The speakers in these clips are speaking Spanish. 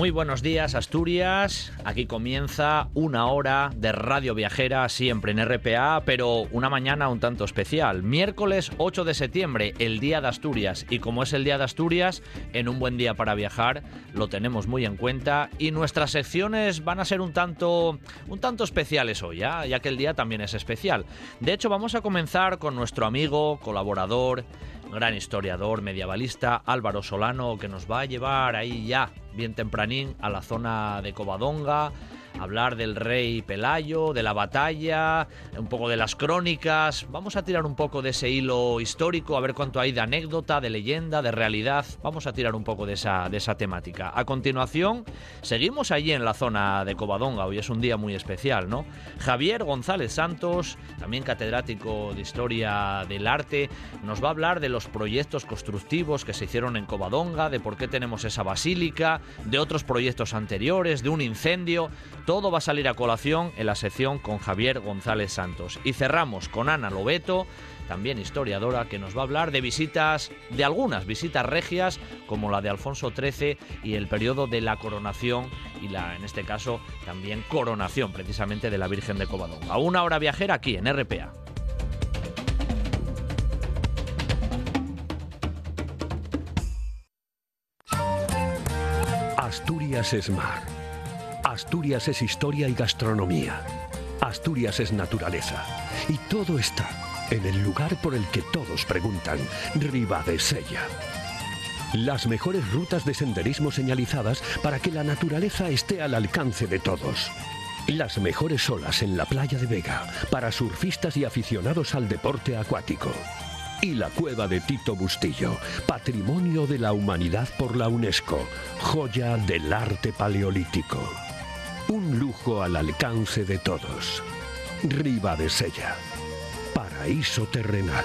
Muy buenos días Asturias, aquí comienza una hora de radio viajera siempre en RPA, pero una mañana un tanto especial. Miércoles 8 de septiembre, el Día de Asturias, y como es el Día de Asturias, en un buen día para viajar lo tenemos muy en cuenta y nuestras secciones van a ser un tanto, un tanto especiales hoy, ¿ya? ya que el día también es especial. De hecho, vamos a comenzar con nuestro amigo, colaborador, gran historiador medievalista Álvaro Solano, que nos va a llevar ahí ya, bien tempranín, a la zona de Covadonga, hablar del rey Pelayo, de la batalla, un poco de las crónicas. Vamos a tirar un poco de ese hilo histórico, a ver cuánto hay de anécdota, de leyenda, de realidad. Vamos a tirar un poco de esa, de esa temática. A continuación, seguimos allí en la zona de Covadonga. Hoy es un día muy especial, ¿no? Javier González Santos, también catedrático de Historia del Arte, nos va a hablar de los proyectos constructivos que se hicieron en Covadonga, de por qué tenemos esa basílica, de otros proyectos anteriores, de un incendio. Todo va a salir a colación en la sección con Javier González Santos. Y cerramos con Ana Lobeto, también historiadora, que nos va a hablar de visitas, de algunas visitas regias, como la de Alfonso XIII y el periodo de la coronación y la, en este caso, también coronación precisamente de la Virgen de Covadonga. Una hora viajera aquí en RPA. Asturias es mar. Asturias es historia y gastronomía. Asturias es naturaleza. Y todo está en el lugar por el que todos preguntan, Sella. Las mejores rutas de senderismo señalizadas para que la naturaleza esté al alcance de todos. Las mejores olas en la playa de Vega para surfistas y aficionados al deporte acuático. Y la cueva de Tito Bustillo, Patrimonio de la Humanidad por la UNESCO, joya del arte paleolítico. Un lujo al alcance de todos. Riva de Sella. Paraíso terrenal.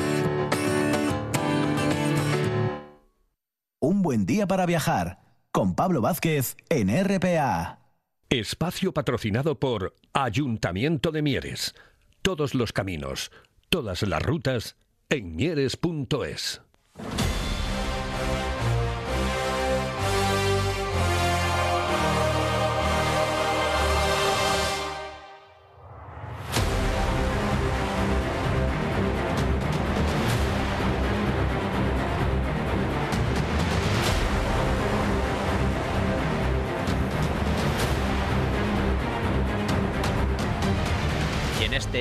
Un buen día para viajar con Pablo Vázquez en RPA. Espacio patrocinado por Ayuntamiento de Mieres. Todos los caminos, todas las rutas en mieres.es.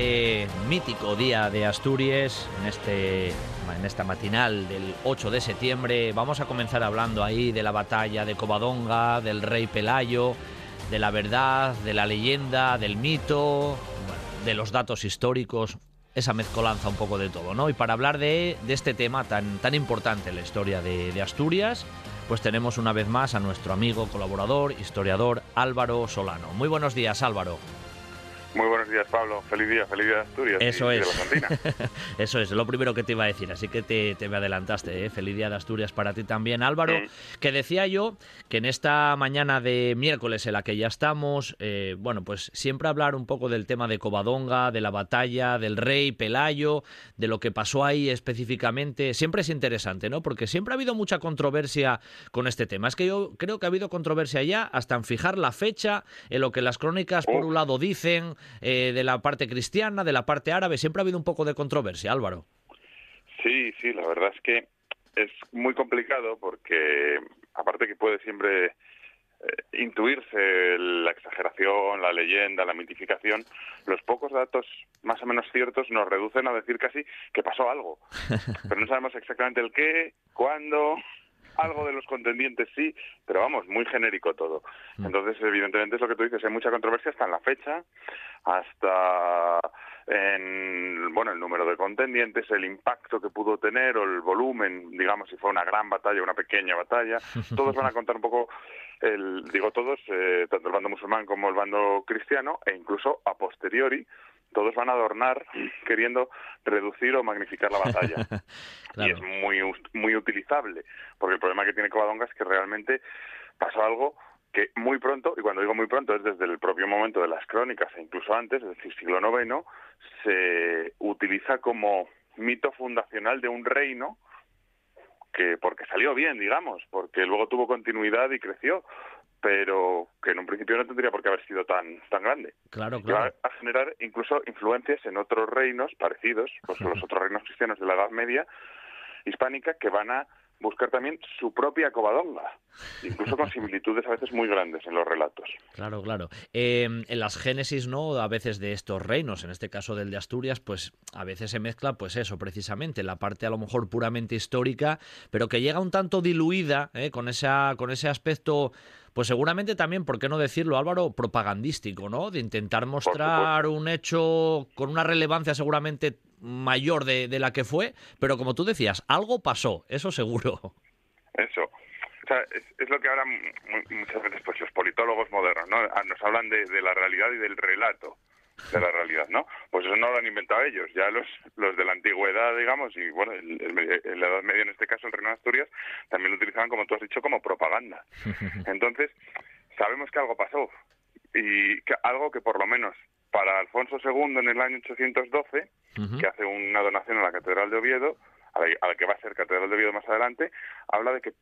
este mítico día de Asturias, en, este, en esta matinal del 8 de septiembre, vamos a comenzar hablando ahí de la batalla de Covadonga, del rey Pelayo, de la verdad, de la leyenda, del mito, de los datos históricos, esa mezcolanza un poco de todo, ¿no? Y para hablar de, este tema tan, tan importante en la historia de, de Asturias, pues tenemos una vez más a nuestro amigo, colaborador, historiador Álvaro Solano. Muy buenos días, Álvaro. Muy buenos días, Pablo. Feliz día, feliz día de Asturias. Eso y, es. De Eso es, lo primero que te iba a decir, así que te, me adelantaste. ¿eh? Feliz día de Asturias para ti también, Álvaro. Que decía yo que en esta mañana de miércoles en la que ya estamos, eh, bueno, pues siempre hablar un poco del tema de Covadonga, de la batalla, del rey Pelayo, de lo que pasó ahí específicamente, siempre es interesante, ¿no? Porque siempre ha habido mucha controversia con este tema. Es que yo creo que ha habido controversia ya hasta en fijar la fecha, en lo que las crónicas por un lado dicen eh, de la parte cristiana, de la parte árabe. Siempre ha habido un poco de controversia, Álvaro. Sí, sí, la verdad es que es muy complicado porque, aparte que puede siempre eh, intuirse la exageración, la leyenda, la mitificación, los pocos datos más o menos ciertos nos reducen a decir casi que pasó algo. Pero no sabemos exactamente el qué, cuándo, algo de los contendientes sí, pero vamos, muy genérico todo. Mm. Entonces, evidentemente es lo que tú dices, hay mucha controversia hasta en la fecha, hasta en bueno el número de contendientes, el impacto que pudo tener o el volumen, digamos, si fue una gran batalla, o una pequeña batalla, todos van a contar un poco el, digo todos, eh, tanto el bando musulmán como el bando cristiano, e incluso a posteriori, todos van a adornar queriendo reducir o magnificar la batalla. Y es muy, muy utilizable, porque el problema que tiene Covadonga es que realmente pasó algo que muy pronto, y cuando digo muy pronto es desde el propio momento de las crónicas e incluso antes, es decir, siglo IX, se utiliza como mito fundacional de un reino que porque salió bien, digamos, porque luego tuvo continuidad y creció, pero que en un principio no tendría por qué haber sido tan tan grande. Claro, claro. Va a generar incluso influencias en otros reinos parecidos, pues los otros reinos cristianos de la Edad Media hispánica que van a buscar también su propia covadonga, incluso con similitudes a veces muy grandes en los relatos. Claro, claro. Em, en las génesis, ¿no? A veces de estos reinos, en este caso del de Asturias, pues a veces se mezcla, pues eso, precisamente, la parte a lo mejor puramente histórica, pero que llega un tanto diluida, ¿eh? con, esa, con ese aspecto pues seguramente también, ¿por qué no decirlo, Álvaro, propagandístico, ¿no? De intentar mostrar un hecho con una relevancia seguramente mayor de, de, la que fue, pero como tú decías, algo pasó, eso seguro. Eso. O sea, es, lo que ahora muchas veces pues los politólogos modernos ¿no? Ah, nos hablan de, de la realidad y del relato de la realidad, ¿no? Pues eso no lo han inventado ellos, ya los, los de la antigüedad, digamos, y bueno, el, la Edad Media en este caso, el Reino de Asturias, también lo utilizaban, como tú has dicho, como propaganda. Entonces, sabemos que algo pasó, y que algo que por lo menos para Alfonso II en el año 812, que hace una donación a la Catedral de Oviedo, a la, que va a ser Catedral de Oviedo más adelante, habla de que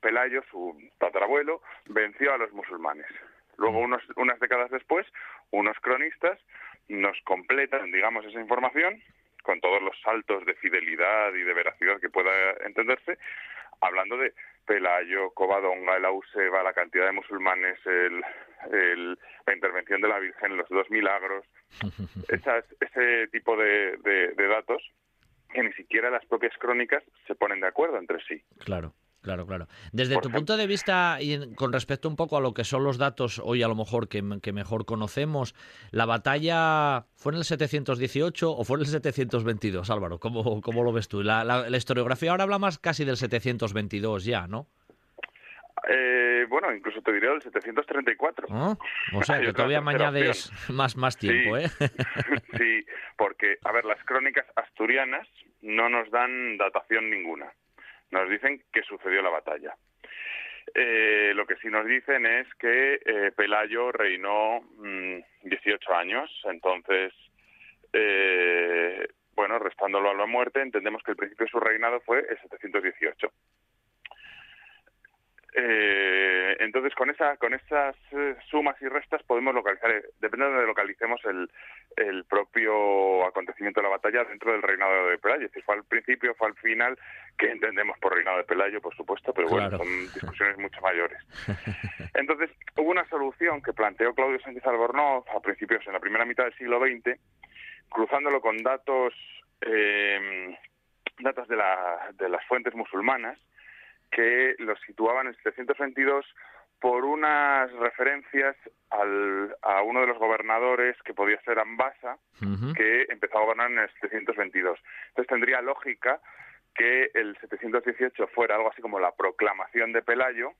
Pelayo, su tatarabuelo, venció a los musulmanes. Luego, unos, unas décadas después, unos cronistas nos completan, digamos, esa información con todos los saltos de fidelidad y de veracidad que pueda entenderse, hablando de Pelayo, Covadonga, el Auseba, la cantidad de musulmanes, el, la intervención de la Virgen, los dos milagros, ese tipo de, de datos que ni siquiera las propias crónicas se ponen de acuerdo entre sí. Claro. Claro, claro. Desde tu punto de vista y con respecto un poco a lo que son los datos hoy a lo mejor que, mejor conocemos, ¿la batalla fue en el 718 o fue en el 722, Álvaro? ¿Cómo, cómo lo ves tú? La, la, historiografía ahora habla más casi del 722 ya, ¿no? Eh, bueno, incluso te diría del 734. ¿Ah? O sea, que todavía me añades más, más tiempo, ¿eh? sí, porque, a ver, las crónicas asturianas no nos dan datación ninguna nos dicen que sucedió la batalla. Eh, lo que sí nos dicen es que eh, Pelayo reinó 18 mm, años, entonces, eh, bueno, restándolo a la muerte, entendemos que el principio de su reinado fue el 718. Eh, entonces, con esa, con esas eh, sumas y restas podemos localizar, eh, depende de donde localicemos el, el propio acontecimiento de la batalla dentro del reinado de Pelayo. Si fue al principio, fue al final, que entendemos por reinado de Pelayo, por supuesto, pero bueno, son discusiones mucho mayores. Entonces, hubo una solución que planteó Claudio Sánchez Albornoz a principios, en la primera mitad del siglo XX, cruzándolo con datos, eh, datos de, la, de las fuentes musulmanas, que los situaban en 722 por unas referencias al, a uno de los gobernadores que podía ser Ambasa, que empezó a gobernar en el 722. Entonces tendría lógica que el 718 fuera algo así como la proclamación de Pelayo,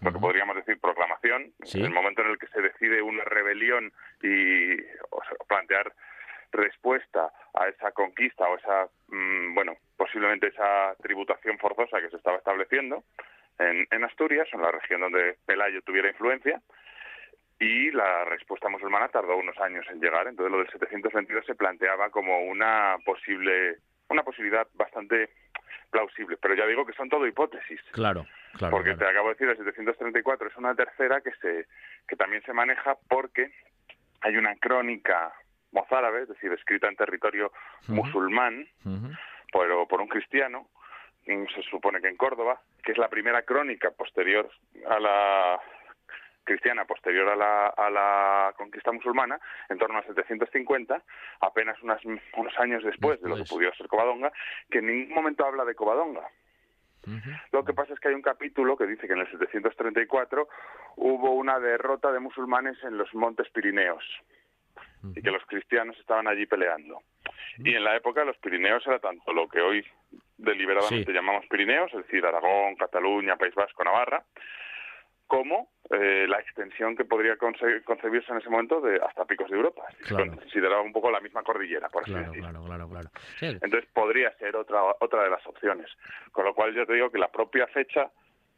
lo que podríamos decir proclamación, en el momento en el que se decide una rebelión y plantear respuesta a esa conquista o esa, mm, bueno, posiblemente esa tributación forzosa que se estaba estableciendo en, en Asturias, en la región donde Pelayo tuviera influencia, y la respuesta musulmana tardó unos años en llegar. Entonces lo del 722 se planteaba como una posible, una posibilidad bastante plausible. Pero ya digo que son todo hipótesis. Claro, claro. Porque te acabo de decir, el 734 es una tercera que se, que también se maneja porque hay una crónica mozárabe, es decir, escrita en territorio musulmán, pero por un cristiano, se supone que en Córdoba, que es la primera crónica posterior a la cristiana posterior a la, a la conquista musulmana, en torno a 750, apenas unas, unos años después, de lo que pudiera ser Covadonga, que en ningún momento habla de Covadonga. Lo que pasa es que hay un capítulo que dice que en el 734 hubo una derrota de musulmanes en los montes Pirineos y que los cristianos estaban allí peleando. Y en la época los Pirineos era tanto lo que hoy deliberadamente llamamos Pirineos, es decir, Aragón, Cataluña, País Vasco, Navarra, como eh, la extensión que podría concebirse en ese momento de hasta picos de Europa. Claro. Se consideraba un poco la misma cordillera, por así decirlo. Claro, claro, Entonces podría ser otra, otra de las opciones. Con lo cual yo te digo que la propia fecha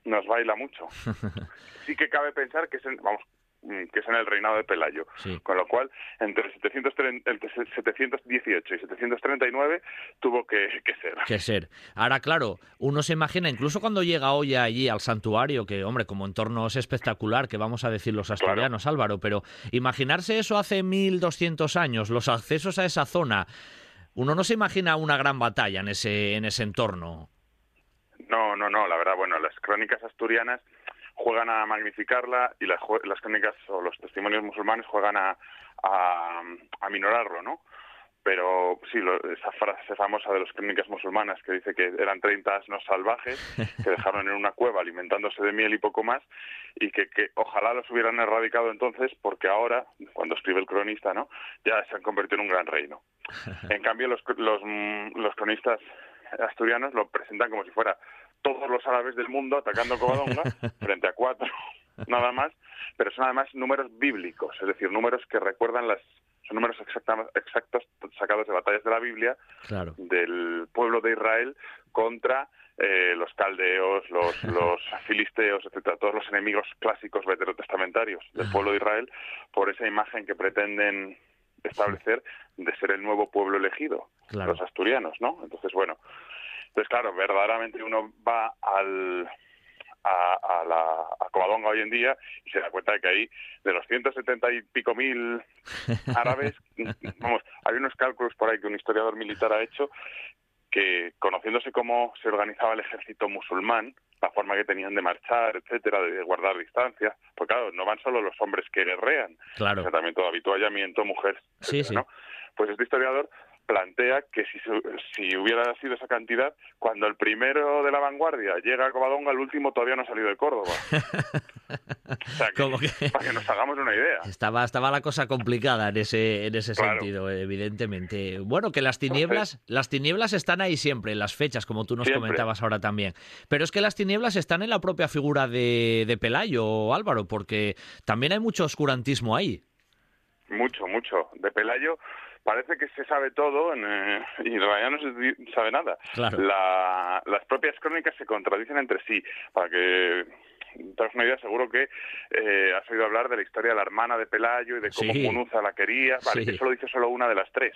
nos baila mucho. sí que cabe pensar que es, vamos, Mm, que es en el reinado de Pelayo. Con lo cual, entre el, 718 y 739 tuvo que, ser. Que ser. Ahora, claro, uno se imagina, incluso cuando llega hoy allí al santuario, que, hombre, como entorno es espectacular, que vamos a decir los asturianos, Álvaro, pero imaginarse eso hace 1200 años, los accesos a esa zona, uno no se imagina una gran batalla en ese, en ese entorno. No, no, no, la verdad, bueno, las crónicas asturianas juegan a magnificarla y las, las crónicas o los testimonios musulmanes juegan a, a, a minorarlo, ¿no? pero sí, esa frase famosa de las crónicas musulmanas que dice que eran 30 asnos salvajes que dejaron en una cueva alimentándose de miel y poco más y que, que, ojalá los hubieran erradicado entonces porque ahora, cuando escribe el cronista, ¿no? ya se han convertido en un gran reino. En cambio, los, los, los cronistas asturianos lo presentan como si fuera todos los árabes del mundo atacando Covadonga frente a cuatro nada más, pero son además números bíblicos, es decir, números que recuerdan las son números exactos sacados de batallas de la Biblia del pueblo de Israel contra eh, los caldeos, los, los filisteos, etcétera, todos los enemigos clásicos veterotestamentarios del pueblo de Israel por esa imagen que pretenden establecer de ser el nuevo pueblo elegido, los asturianos, ¿no? Entonces, bueno, entonces, claro, verdaderamente uno va al, a, la, a Covadonga hoy en día y se da cuenta de que ahí, de los 170 y pico mil árabes, vamos, hay unos cálculos por ahí que un historiador militar ha hecho que conociéndose cómo se organizaba el ejército musulmán, la forma que tenían de marchar, etcétera, de guardar distancia, pues claro, no van solo los hombres que guerrean, claro. también todo habituallamiento, mujeres, sí, sí. Pues este historiador plantea que si, si hubiera sido esa cantidad, cuando el primero de la vanguardia llega a Covadonga, el último todavía no ha salido de Córdoba. Para que nos hagamos una idea. Estaba, estaba la cosa complicada en ese, en ese sentido, evidentemente. Bueno, que las tinieblas, las tinieblas están ahí siempre, en las fechas, como tú nos comentabas ahora también. Pero es que las tinieblas están en la propia figura de, de Pelayo, Álvaro, porque también hay mucho oscurantismo ahí. Mucho, mucho. De Pelayo parece que se sabe todo eh, y en realidad no se sabe nada. las propias crónicas se contradicen entre sí. Para que te una idea, seguro que eh, has oído hablar de la historia de la hermana de Pelayo y de cómo Munuza la quería. Vale, eso lo dice solo una de las tres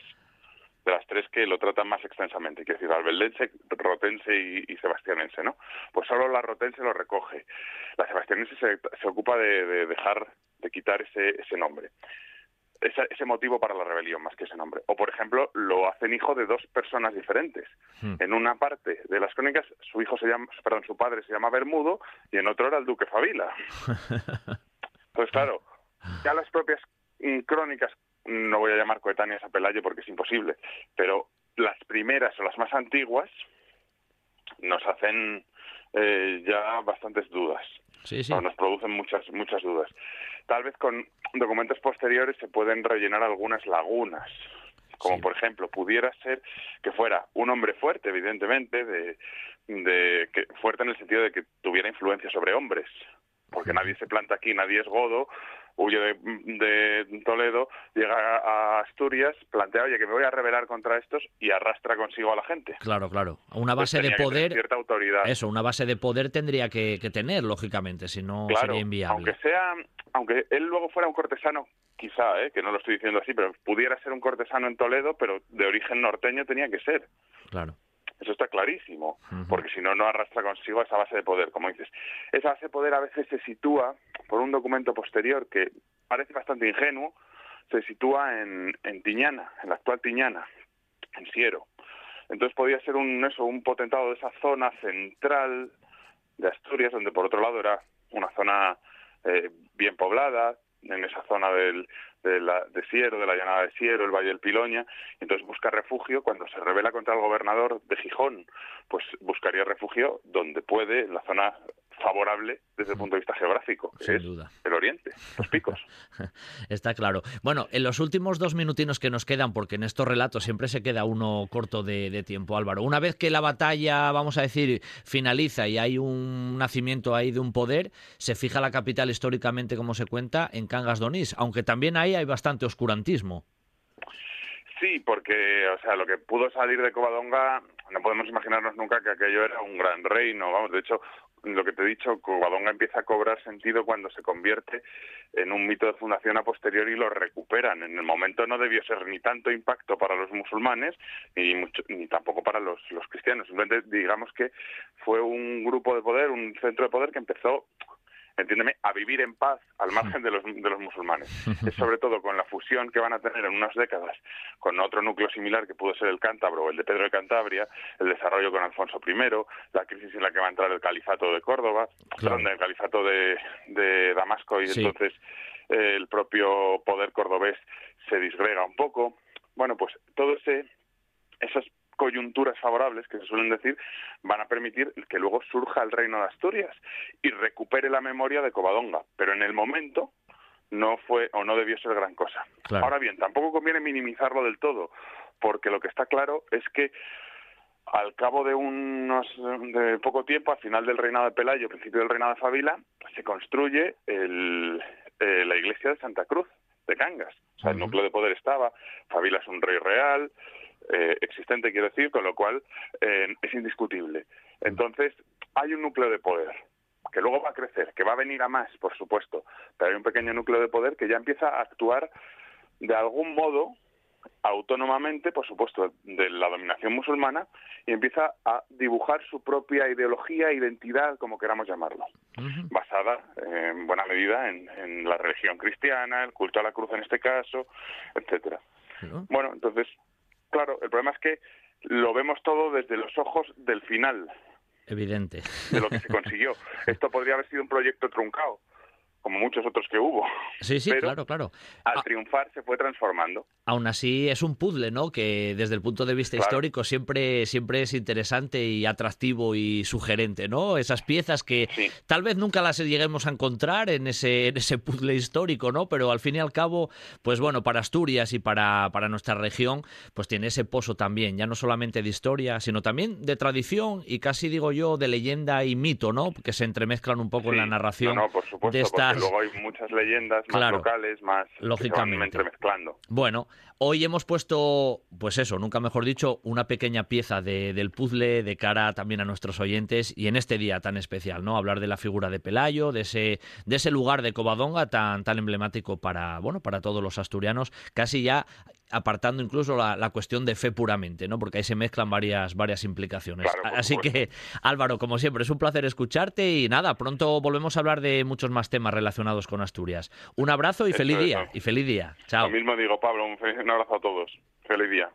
de las tres que lo tratan más extensamente, que es decir, albeldense, rotense y, sebastianense, ¿no? Pues solo la rotense lo recoge. La sebastianense se, se ocupa de, de, dejar, de quitar ese, ese nombre ese, motivo para la rebelión más que ese nombre. O, por ejemplo, lo hacen hijo de dos personas diferentes. Hmm. En una parte de las crónicas, su hijo se llama, perdón, su padre se llama Bermudo y en otro era el duque Fabila. pues claro, ya las propias mm, crónicas, no voy a llamar coetáneas a Pelayo porque es imposible, pero las primeras o las más antiguas nos hacen eh, ya bastantes dudas. Sí, sí. nos producen muchas muchas dudas. Tal vez con documentos posteriores se pueden rellenar algunas lagunas, como por ejemplo pudiera ser que fuera un hombre fuerte, evidentemente, de, de que fuerte en el sentido de que tuviera influencia sobre hombres, porque nadie se planta aquí, nadie es godo, huye de, Toledo, llega a Asturias, plantea, oye, que me voy a rebelar contra estos y arrastra consigo a la gente. Claro, claro. Una base de poder. Cierta autoridad. Eso, una base de poder tendría que, tener, lógicamente, si no sería inviable. Aunque sea, aunque él luego fuera un cortesano, quizá, ¿eh? que no lo estoy diciendo así, pero pudiera ser un cortesano en Toledo, pero de origen norteño tenía que ser. Claro. Eso está clarísimo, porque si no, no arrastra consigo esa base de poder, como dices. Esa base de poder a veces se sitúa por un documento posterior que parece bastante ingenuo, se sitúa en, en Tiñana, en la actual Tiñana, en Siero. Entonces podía ser un, eso, un potentado de esa zona central de Asturias, donde por otro lado era una zona eh, bien poblada, en esa zona del, de, la, de de la llanada de Siero, el Valle del Piloña, entonces busca refugio. Cuando se revela contra el gobernador de Gijón, pues buscaría refugio donde puede, en la zona favorable desde el punto de vista geográfico, Sin duda. el oriente, los picos. Está claro. Bueno, en los últimos dos minutinos que nos quedan, porque en estos relatos siempre se queda uno corto de, de tiempo, Álvaro, una vez que la batalla, vamos a decir, finaliza y hay un nacimiento ahí de un poder, se fija la capital históricamente, como se cuenta, en Cangas Donís, aunque también ahí hay bastante oscurantismo. Sí, porque, o sea, lo que pudo salir de Covadonga, no podemos imaginarnos nunca que aquello era un gran reino, vamos, de hecho, lo que te he dicho, Covadonga empieza a cobrar sentido cuando se convierte en un mito de fundación a posteriori y lo recuperan. En el momento no debió ser ni tanto impacto para los musulmanes ni, tampoco para los, los cristianos. Simplemente digamos que fue un grupo de poder, un centro de poder que empezó entiéndeme, a vivir en paz al margen de los, de los musulmanes. Es sobre todo con la fusión que van a tener en unas décadas con otro núcleo similar que pudo ser el cántabro, el de Pedro de Cantabria, el desarrollo con Alfonso I, la crisis en la que va a entrar el califato de Córdoba, Claro. el califato de, de Damasco y Sí. entonces eh, el propio poder cordobés se disgrega un poco. Bueno, pues todo ese esas coyunturas favorables que se suelen decir van a permitir que luego surja el reino de Asturias y recupere la memoria de Covadonga, pero en el momento no fue o no debió ser gran cosa. Claro. Ahora bien, tampoco conviene minimizarlo del todo, porque lo que está claro es que al cabo de unos de poco tiempo, al final del reinado de Pelayo, principio del reinado de Fabila, se construye el, eh, la iglesia de Santa Cruz de Cangas. O sea, el núcleo de poder estaba, Fabila es un rey real, eh, existente quiero decir, con lo cual eh, es indiscutible. Entonces, hay un núcleo de poder que luego va a crecer, que va a venir a más, por supuesto, pero hay un pequeño núcleo de poder que ya empieza a actuar de algún modo autónomamente, por supuesto, de la dominación musulmana y empieza a dibujar su propia ideología, identidad, como queramos llamarlo, basada eh, en buena medida en, en la religión cristiana, el culto a la cruz en este caso, etcétera. ¿No? Bueno, entonces, claro, el problema es que lo vemos todo desde los ojos del final, Evidente. de lo que se consiguió. Esto podría haber sido un proyecto truncado, como muchos otros que hubo. Sí, sí, Pero- claro, claro. Al Ah. triunfar se fue transformando. Aún así es un puzzle, ¿no? Que desde el punto de vista Claro. histórico siempre, siempre es interesante y atractivo y sugerente, ¿no? Esas piezas que Sí. tal vez nunca las lleguemos a encontrar en ese, en ese puzzle histórico, ¿no? Pero al fin y al cabo, pues bueno, para Asturias y para, para nuestra región, pues tiene ese pozo también, ya no solamente de historia, sino también de tradición y casi digo yo de leyenda y mito, ¿no? Que se entremezclan un poco en la narración No, no, por supuesto, de estas... luego hay muchas leyendas más Claro. locales, más que se van Lógicamente. entremezclando. Bueno, hoy hemos puesto, pues eso, nunca mejor dicho, una pequeña pieza de- del puzzle de cara también a nuestros oyentes y en este día tan especial, ¿no? Hablar de la figura de Pelayo, de ese, de ese lugar de Covadonga tan, tan emblemático para, bueno, para todos los asturianos, casi ya apartando incluso la, la cuestión de fe puramente, ¿no? Porque ahí se mezclan varias, varias implicaciones. Claro, Así supuesto. que, Álvaro, como siempre, es un placer escucharte y nada, pronto volvemos a hablar de muchos más temas relacionados con Asturias. Un abrazo y feliz día. Y feliz día. Chao. Lo mismo digo, Pablo, un abrazo a todos. Feliz día.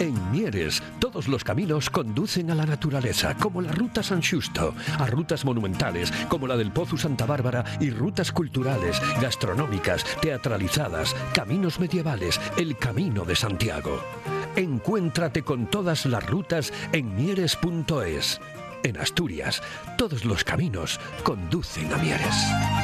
En Mieres, todos los caminos conducen a la naturaleza, como la Ruta San Justo, a rutas monumentales, como la del Pozo Santa Bárbara, y rutas culturales, gastronómicas, teatralizadas, caminos medievales, el Camino de Santiago. Encuéntrate con todas las rutas en mieres.es. En Asturias, todos los caminos conducen a Mieres.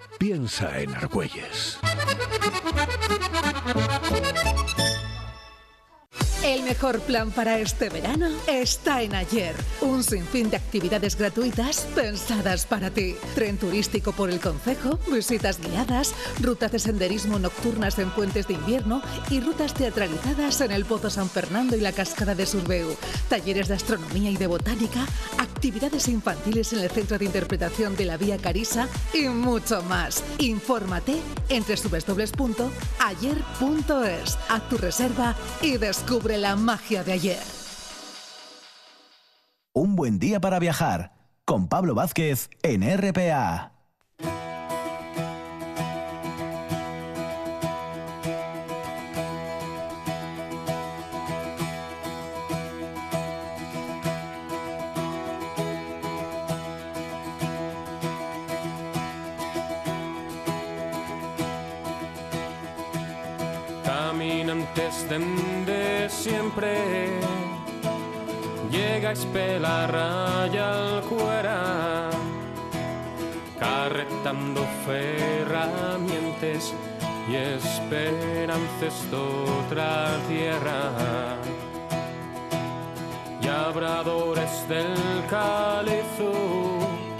Piensa en Argüelles. El mejor plan para este verano está en Ayer. Un sinfín de actividades gratuitas pensadas para ti. Tren turístico por el concejo, visitas guiadas, rutas de senderismo nocturnas en puentes de invierno y rutas teatralizadas en el Pozo San Fernando y la Cascada de Surbeu. Talleres de astronomía y de botánica, actividades infantiles en el Centro de Interpretación de la Vía Carisa y mucho más. Infórmate en www.ayer.es. Haz tu reserva y descubre la magia de ayer. Un buen día para viajar con Pablo Vázquez en RPA. Caminantes de siempre. Llega la raya al cuera carretando ferramientas y esperanzas de otra tierra. Y abradores del calizo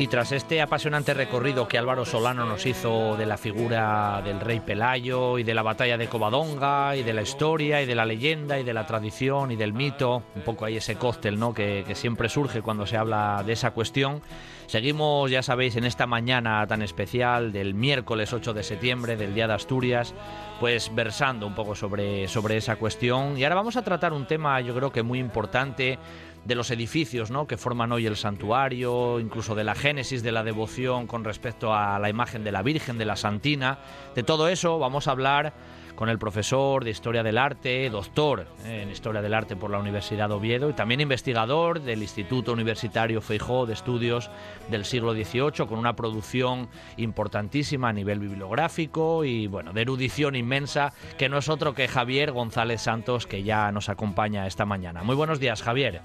y tras este apasionante recorrido que Álvaro Solano nos hizo de la figura del rey Pelayo y de la batalla de Covadonga y de la historia y de la leyenda y de la tradición y del mito, un poco ahí ese cóctel ¿no? que, que siempre surge cuando se habla de esa cuestión, seguimos, ya sabéis, en esta mañana tan especial del miércoles 8 de septiembre, del Día de Asturias, pues versando un poco sobre, sobre esa cuestión. Y ahora vamos a tratar un tema yo creo que muy importante de los edificios ¿no? que forman hoy el santuario, incluso de la génesis de la devoción con respecto a la imagen de la Virgen, de la Santina. De todo eso vamos a hablar con el profesor de Historia del Arte, doctor en Historia del Arte por la Universidad de Oviedo y también investigador del Instituto Universitario Feijó de Estudios del siglo XVIII, con una producción importantísima a nivel bibliográfico y bueno, de erudición inmensa, que no es otro que Javier González Santos, que ya nos acompaña esta mañana. Muy buenos días, Javier.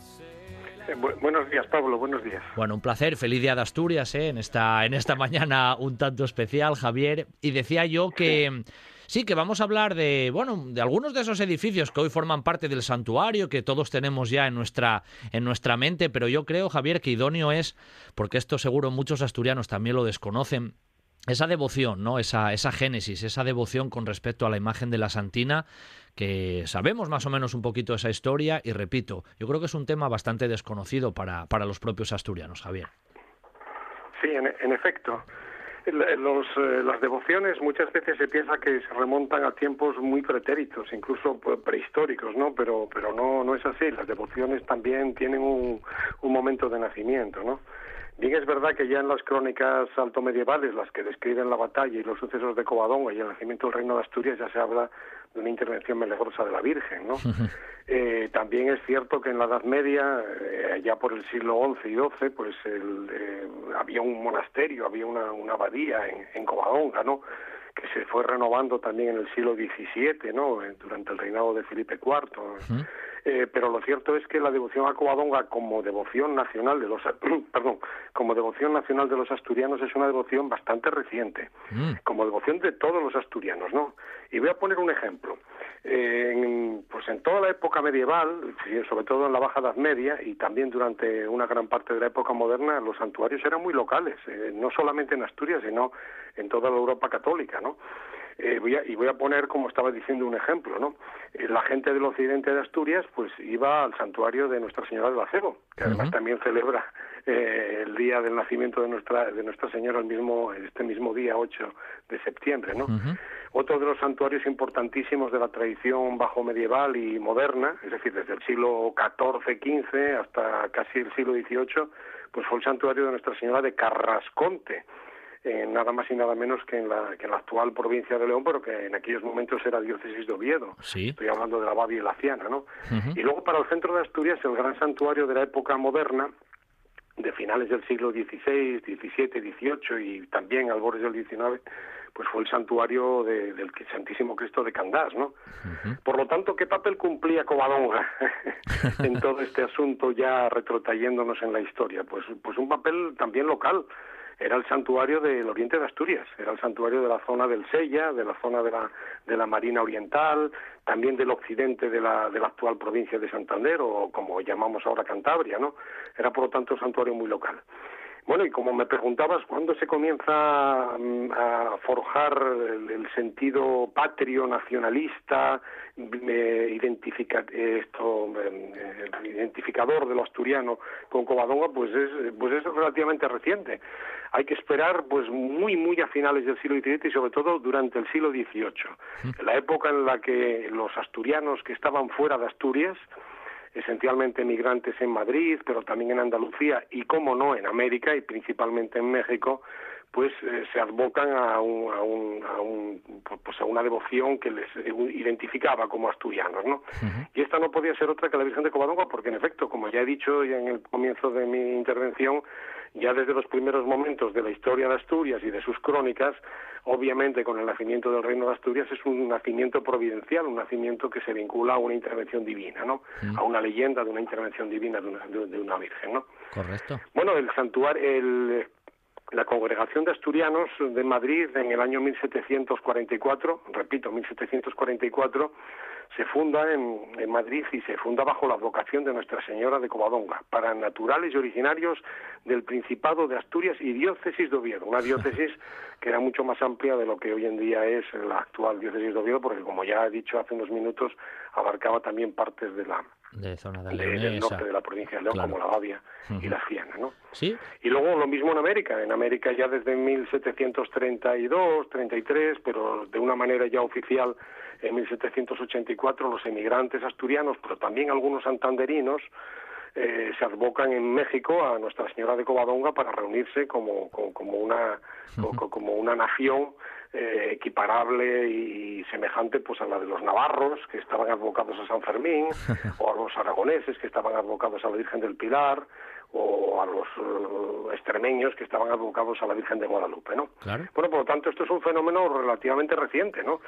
Eh, buenos días, Pablo, buenos días. Bueno, un placer, feliz día de Asturias ¿eh? en, esta, en esta mañana un tanto especial, Javier. Y decía yo que... Sí. que vamos a hablar de, bueno, de algunos de esos edificios que hoy forman parte del santuario, que todos tenemos ya en nuestra, en nuestra mente, pero yo creo, Javier, que idóneo es, porque esto seguro muchos asturianos también lo desconocen, esa devoción, ¿no? Esa, esa génesis, esa devoción con respecto a la imagen de la Santina, que sabemos más o menos un poquito esa historia y repito, yo creo que es un tema bastante desconocido para, para los propios asturianos, Javier. Sí, en, efecto. Los, eh, las devociones muchas veces se piensa que se remontan a tiempos muy pretéritos, incluso prehistóricos, ¿no? Pero, pero no, no es así. Las devociones también tienen un, un momento de nacimiento, ¿no? Bien es verdad que ya en las crónicas altomedievales, las que describen la batalla y los sucesos de Covadonga y el nacimiento del reino de Asturias, ya se habla de una intervención milagrosa de la Virgen, ¿no? eh, también es cierto que en la Edad Media, eh, ya por el siglo XI y XII, pues el, eh, había un monasterio, había una, una abadía en, en Covadonga, ¿no?, que se fue renovando también en el siglo XVII, ¿no?, eh, durante el reinado de Felipe IV. Eh, pero lo cierto es que la devoción a Covadonga como devoción nacional de los perdón como devoción nacional de los asturianos es una devoción bastante reciente mm. como devoción de todos los asturianos no y voy a poner un ejemplo. Eh, en, pues en toda la época medieval sobre todo en la baja edad media y también durante una gran parte de la época moderna los santuarios eran muy locales eh, no solamente en Asturias sino en toda la Europa católica no eh, voy a, y voy a poner, como estaba diciendo, un ejemplo, ¿no? Eh, la gente del occidente de Asturias, pues iba al santuario de Nuestra Señora del Acebo, que además también celebra eh, el día del nacimiento de Nuestra, de Nuestra Señora el mismo, este mismo día 8 de septiembre, ¿no? Otro de los santuarios importantísimos de la tradición bajo medieval y moderna, es decir, desde el siglo XIV, XV hasta casi el siglo XVIII, pues fue el santuario de Nuestra Señora de Carrasconte, nada más y nada menos que en, la, que en la actual provincia de León, pero que en aquellos momentos era diócesis de Oviedo. Estoy hablando de la Babia y la Ciana, ¿no? Y luego para el centro de Asturias, el gran santuario de la época moderna, de finales del siglo XVI, XVII, XVIII y también al borde del XIX, pues fue el santuario del Santísimo Cristo de Candás, ¿no? Por lo tanto, ¿qué papel cumplía Covadonga en todo este asunto ya retrotrayéndonos en la historia? Pues, pues un papel también local, era el santuario del oriente de Asturias, era el santuario de la zona del Sella, de la zona de la, de la Marina Oriental, también del occidente de la, de la actual provincia de Santander, o como llamamos ahora Cantabria, ¿no? Era por lo tanto un santuario muy local. Bueno, y como me preguntabas, ¿cuándo se comienza mm, a forjar el, sentido patrio, nacionalista, identifica, esto, eh, identificador de lo asturiano con Covadonga? Pues es, pues es relativamente reciente. Hay que esperar pues muy, muy a finales del siglo XVII y sobre todo durante el siglo XVIII, la época en la que los asturianos que estaban fuera de Asturias, esencialmente migrantes en Madrid, pero también en Andalucía y, como no, en América y principalmente en México, pues eh, se advocan a, un, a, un, a, un, pues a una devoción que les identificaba como asturianos, ¿no? Y esta no podía ser otra que la Virgen de Covadonga, porque en efecto, como ya he dicho ya en el comienzo de mi intervención, ya desde los primeros momentos de la historia de Asturias y de sus crónicas, obviamente con el nacimiento del Reino de Asturias es un nacimiento providencial, un nacimiento que se vincula a una intervención divina, ¿no? A una leyenda de una intervención divina de una, de, una Virgen, ¿no? Correcto. Bueno, el santuario, el, la Congregación de Asturianos de Madrid en el año 1744, repito, 1744, se funda en, en, Madrid y se funda bajo la advocación de Nuestra Señora de Covadonga, para naturales y originarios del Principado de Asturias y diócesis de Oviedo, una diócesis que era mucho más amplia de lo que hoy en día es la actual diócesis de Oviedo, porque como ya he dicho hace unos minutos, abarcaba también partes de la de zona de del norte de la provincia de León, como la Bavia y la Siena, ¿no? Sí. Y luego lo mismo en América, en América ya desde 1732, 33, pero de una manera ya oficial en 1784 los emigrantes asturianos, pero también algunos santanderinos, eh, se advocan en México a Nuestra Señora de Covadonga para reunirse como, como, una, como una nación eh, equiparable y semejante pues a la de los navarros que estaban advocados a San Fermín o a los aragoneses que estaban advocados a la Virgen del Pilar o a los uh, extremeños que estaban advocados a la Virgen de Guadalupe, ¿no? Bueno, por lo tanto, esto es un fenómeno relativamente reciente, ¿no?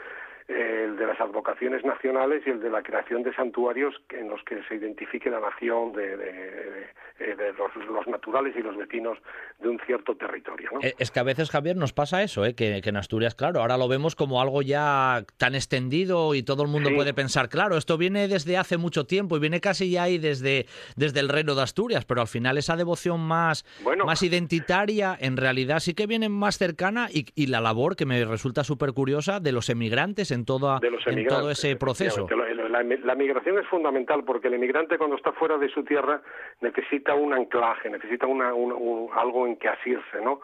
El de las advocaciones nacionales y el de la creación de santuarios en los que se identifique la nación de, de, los, naturales y los vecinos de un cierto territorio. ¿no? Eh, es que a veces, Javier, nos pasa eso, ¿eh? que, en Asturias, claro, ahora lo vemos como algo ya tan extendido y todo el mundo puede pensar, claro, esto viene desde hace mucho tiempo y viene casi ya ahí desde, desde el reino de Asturias, pero al final esa devoción más, más identitaria en realidad sí que viene más cercana y, y la labor que me resulta súper curiosa de los emigrantes en, toda, en todo ese proceso. La, migración es fundamental porque el emigrante cuando está fuera de su tierra necesita un anclaje, necesita una, algo en que asirse, ¿no?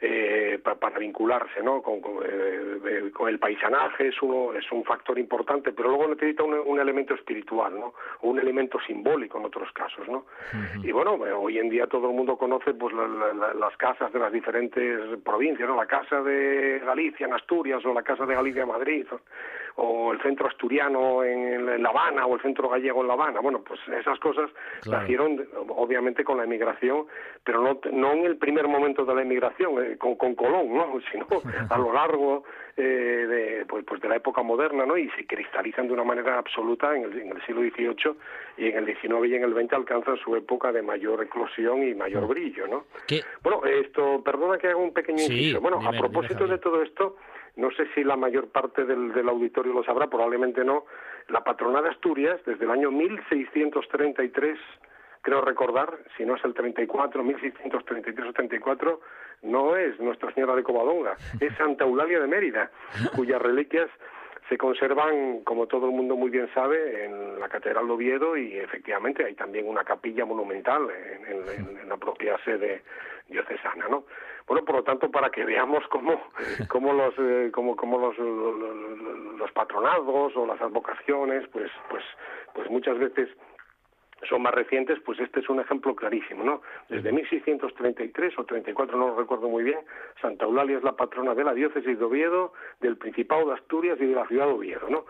Eh, para vincularse ¿no? Con, eh, con, el paisanaje es, uno, es un factor importante, pero luego necesita un, elemento espiritual, ¿no? o un elemento simbólico en otros casos. ¿no? Y bueno, hoy en día todo el mundo conoce pues las casas de las diferentes provincias, ¿no? la casa de Galicia en Asturias o la casa de Galicia en Madrid o el centro asturiano en, La Habana o el centro gallego en La Habana. Bueno, pues esas cosas nacieron obviamente con la emigración, pero no, no en el primer momento de la emigración, eh, con, con Colón, ¿no? sino a lo largo eh, de, pues, pues, de la época moderna, ¿no? Y se cristalizan de una manera absoluta en el, en el siglo XVIII y en el XIX y en el XX alcanzan su época de mayor eclosión y mayor brillo, ¿no? Bueno, esto, perdona que haga un pequeño inciso. Bueno, a propósito de todo esto, no sé si la mayor parte del, del, auditorio lo sabrá, probablemente no, la patrona de Asturias, desde el año 1633, creo recordar, si no es el 34, 1633 o 34, no es Nuestra Señora de Covadonga, es Santa Eulalia de Mérida, cuyas reliquias se conservan, como todo el mundo muy bien sabe, en la Catedral de Oviedo y efectivamente hay también una capilla monumental en, en la propia sede diocesana, ¿no? Bueno, por lo tanto, para que veamos cómo, cómo los, eh, cómo, cómo los, los, patronazgos o las advocaciones, pues, pues, pues muchas veces son más recientes, pues este es un ejemplo clarísimo, ¿no? Desde 1633 o 34, no lo recuerdo muy bien, Santa Eulalia es la patrona de la diócesis de Oviedo, del Principado de Asturias y de la ciudad de Oviedo, ¿no?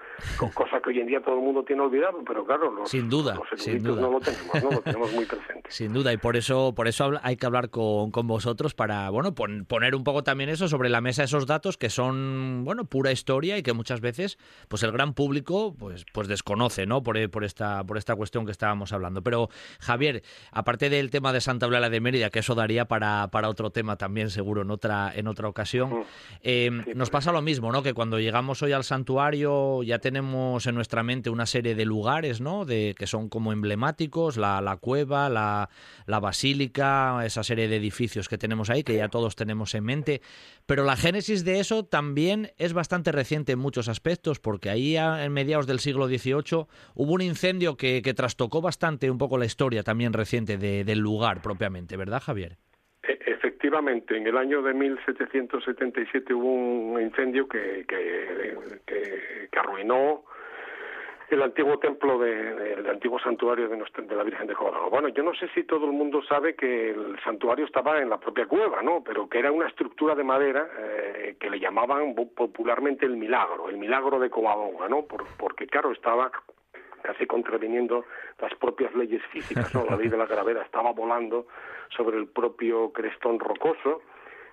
Cosa que hoy en día todo el mundo tiene olvidado, pero claro, los, sin duda, no lo tenemos, ¿no? Lo tenemos muy presente. Sin duda, y por eso, por eso hay que hablar con, con vosotros para, bueno, poner un poco también eso sobre la mesa, esos datos que son, bueno, pura historia y que muchas veces, pues el gran público, pues, pues desconoce, ¿no? Por, por esta, por esta cuestión que estábamos hablando hablando. Pero, Javier, aparte del tema de Santa Eulalia de Mérida, que eso daría para, para otro tema también, seguro, en otra, en otra ocasión, eh, nos pasa lo mismo, ¿no? Que cuando llegamos hoy al santuario ya tenemos en nuestra mente una serie de lugares, ¿no? De, que son como emblemáticos, la, la cueva, la, la basílica, esa serie de edificios que tenemos ahí, que ya todos tenemos en mente. Pero la génesis de eso también es bastante reciente en muchos aspectos, porque ahí en mediados del siglo XVIII hubo un incendio que, que trastocó bastante un poco la historia también reciente de, del lugar propiamente, ¿verdad, Javier? E, efectivamente, en el año de 1777 hubo un incendio que, que, que, que arruinó el antiguo templo de, antiguo santuario de, nuestra, de, la Virgen de Córdoba. Bueno, yo no sé si todo el mundo sabe que el santuario estaba en la propia cueva, ¿no? Pero que era una estructura de madera eh, que le llamaban popularmente el milagro, el milagro de Covadonga, ¿no? Por, porque, claro, estaba casi contraviniendo las propias leyes físicas, ¿no? La ley de la gravedad estaba volando sobre el propio crestón rocoso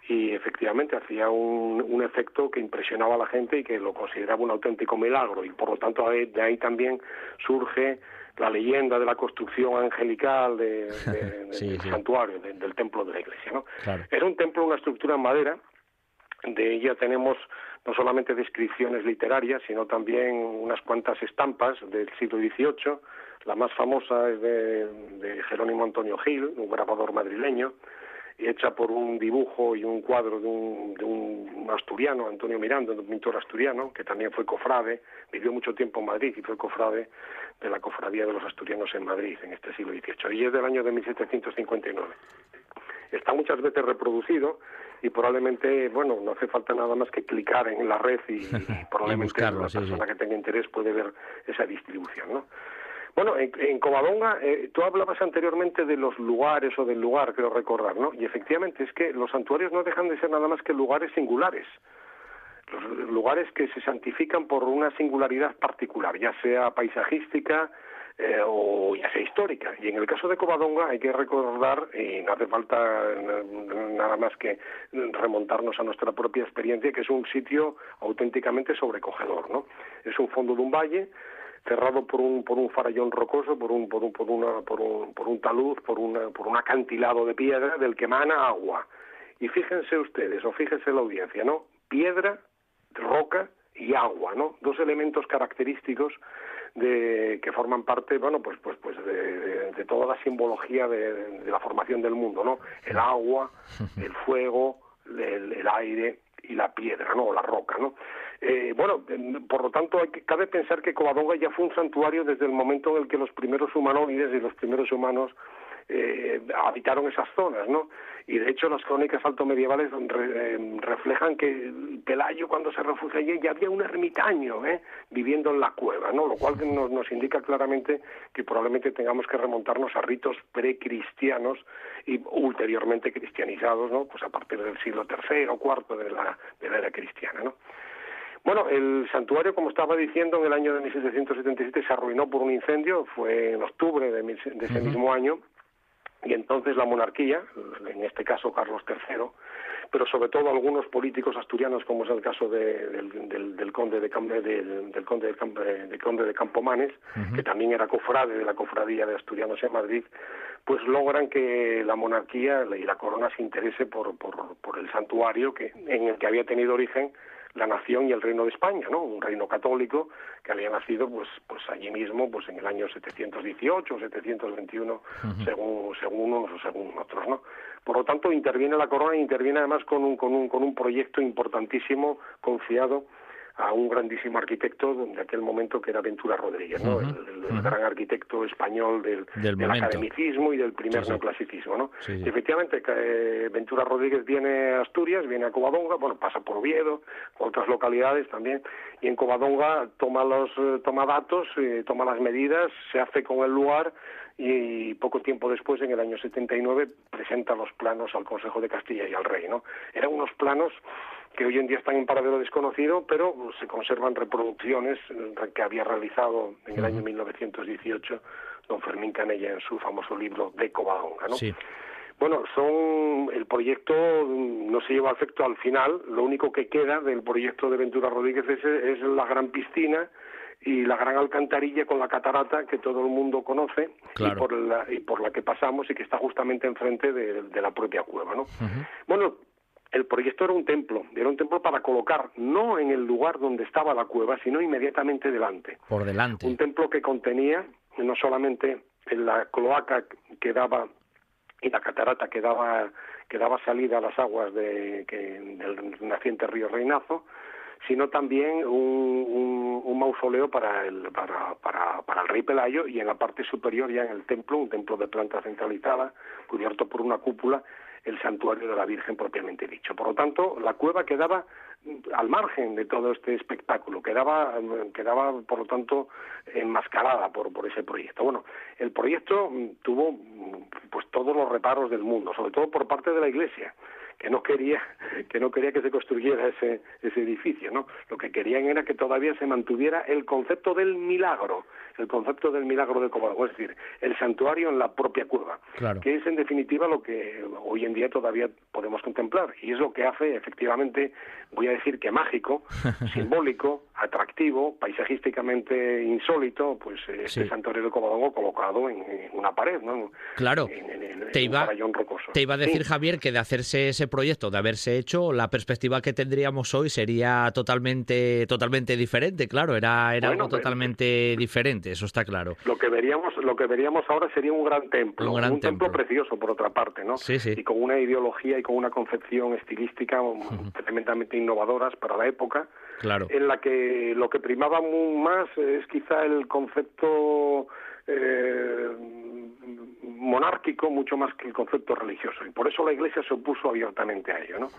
y efectivamente hacía un, un, efecto que impresionaba a la gente y que lo consideraba un auténtico milagro y por lo tanto de ahí también surge la leyenda de la construcción angelical de, de, sí, del sí. santuario, de, del templo de la iglesia. ¿no? Claro. Era un templo, una estructura en madera, de ella tenemos no solamente descripciones literarias, sino también unas cuantas estampas del siglo XVIII. La más famosa es de, de Jerónimo Antonio Gil, un grabador madrileño, hecha por un dibujo y un cuadro de un, de un asturiano, Antonio Miranda, un pintor asturiano, que también fue cofrade, vivió mucho tiempo en Madrid y fue cofrade de la cofradía de los asturianos en Madrid en este siglo XVIII, y es del año de 1759. Está muchas veces reproducido y probablemente, bueno, no hace falta nada más que clicar en la red y, y probablemente y la sí, persona sí. que tenga interés puede ver esa distribución, ¿no? Bueno, en, en Covadonga, eh, tú hablabas anteriormente de los lugares o del lugar, creo recordar, ¿no? Y efectivamente es que los santuarios no dejan de ser nada más que lugares singulares. Los lugares que se santifican por una singularidad particular, ya sea paisajística eh, o ya sea histórica. Y en el caso de Covadonga hay que recordar, y no hace falta nada más que remontarnos a nuestra propia experiencia, que es un sitio auténticamente sobrecogedor, ¿no? Es un fondo de un valle, cerrado por un por un farallón rocoso, por un por un por una por un por un talud, por una por un acantilado de piedra del que emana agua. Y fíjense ustedes, o fíjense la audiencia, ¿no? Piedra, roca y agua, ¿no? Dos elementos característicos de que forman parte, bueno, pues pues pues de, toda la simbología de, de, la formación del mundo, ¿no? El agua, el fuego, el, el aire y la piedra, ¿no? O la roca, ¿no? Eh, bueno, por lo tanto, hay que, cabe pensar que Covadonga ya fue un santuario desde el momento en el que los primeros humanoides y los primeros humanos eh, habitaron esas zonas, ¿no? Y de hecho las crónicas altomedievales eh, reflejan que Pelayo cuando se refugia allí ya había un ermitaño ¿eh? viviendo en la cueva, ¿no? Lo cual nos, nos indica claramente que probablemente tengamos que remontarnos a ritos precristianos y ulteriormente cristianizados, ¿no? Pues a partir del siglo III o IV de la, de la era cristiana, ¿no? Bueno, el santuario, como estaba diciendo, en el año de 1777 se arruinó por un incendio, fue en octubre de, de ese uh -huh. mismo año, y entonces la monarquía, en este caso Carlos III, pero sobre todo algunos políticos asturianos, como es el caso de, del, del, del, conde de del, del, conde de, de, conde de Campomanes, uh -huh. que también era cofrade de la cofradía de asturianos en Madrid, pues logran que la monarquía y la corona se interese por, por, por el santuario que en el que había tenido origen la nación y el reino de España, ¿no? Un reino católico que había nacido pues pues allí mismo pues en el año 718 o 721 uh -huh. según según unos o según otros, ¿no? Por lo tanto interviene la corona e interviene además con un con un con un proyecto importantísimo confiado a un grandísimo arquitecto de aquel momento que era Ventura Rodríguez, ¿no? Uh -huh. el, el, el uh -huh. gran arquitecto español del, del, del academicismo y del primer sí, sí. neoclasicismo, ¿no? Sí, sí. Efectivamente, eh, Ventura Rodríguez viene a Asturias, viene a Covadonga, bueno, pasa por Oviedo, otras localidades también, y en Covadonga toma los eh, toma datos, eh, toma las medidas, se hace con el lugar y poco tiempo después, en el año 79, presenta los planos al Consejo de Castilla y al Rey, ¿no? Eran unos planos que hoy en día están en paradero desconocido, pero se conservan reproducciones que había realizado en el año 1918 don Fermín Canella en su famoso libro de Covadonga, ¿no? Sí. Bueno, son el proyecto no se lleva a efecto al final, lo único que queda del proyecto de Ventura Rodríguez es, es la gran piscina y la gran alcantarilla con la catarata que todo el mundo conoce Claro. y, por la, y por la que pasamos y que está justamente enfrente de, de la propia cueva. ¿no? Bueno, el proyecto era un templo, era un templo para colocar no en el lugar donde estaba la cueva, sino inmediatamente delante. Por delante. Un templo que contenía no solamente la cloaca que daba y la catarata que daba, que daba salida a las aguas de, que, del naciente río Reinazo, sino también un, un- un mausoleo para el, para, para, para el rey Pelayo y en la parte superior ya en el templo, un templo de planta centralizada, cubierto por una cúpula, el santuario de la Virgen propiamente dicho. Por lo tanto, la cueva quedaba al margen de todo este espectáculo, quedaba, quedaba por lo tanto, enmascarada por, por ese proyecto. Bueno, el proyecto mm, tuvo mm, pues todos los reparos del mundo, sobre todo por parte de la Iglesia que no quería que no quería que se construyera ese ese edificio no lo que querían era que todavía se mantuviera el concepto del milagro el concepto del milagro de Covadonga, es decir el santuario en la propia cueva Claro. que es en definitiva lo que hoy en día todavía podemos contemplar y es lo que hace efectivamente voy a decir que mágico simbólico atractivo paisajísticamente insólito pues este Sí. santuario de Covadonga colocado en, en una pared no Claro. en, en- Te iba, un rocoso te iba a decir, Sí. Javier, que de hacerse ese proyecto, de haberse hecho, la perspectiva que tendríamos hoy sería totalmente, totalmente diferente. Claro, era, era Bueno, algo pero- totalmente diferente, eso está claro. Lo que veríamos, lo que veríamos ahora sería un gran templo, Un gran templo templo. precioso por otra parte, ¿no? Sí, sí. Y con una ideología y con una concepción estilística um, tremendamente innovadoras para la época, Claro. en la que lo que primaba más es quizá el concepto eh, monárquico mucho más que el concepto religioso y por eso la Iglesia se opuso abiertamente a ello, ¿no?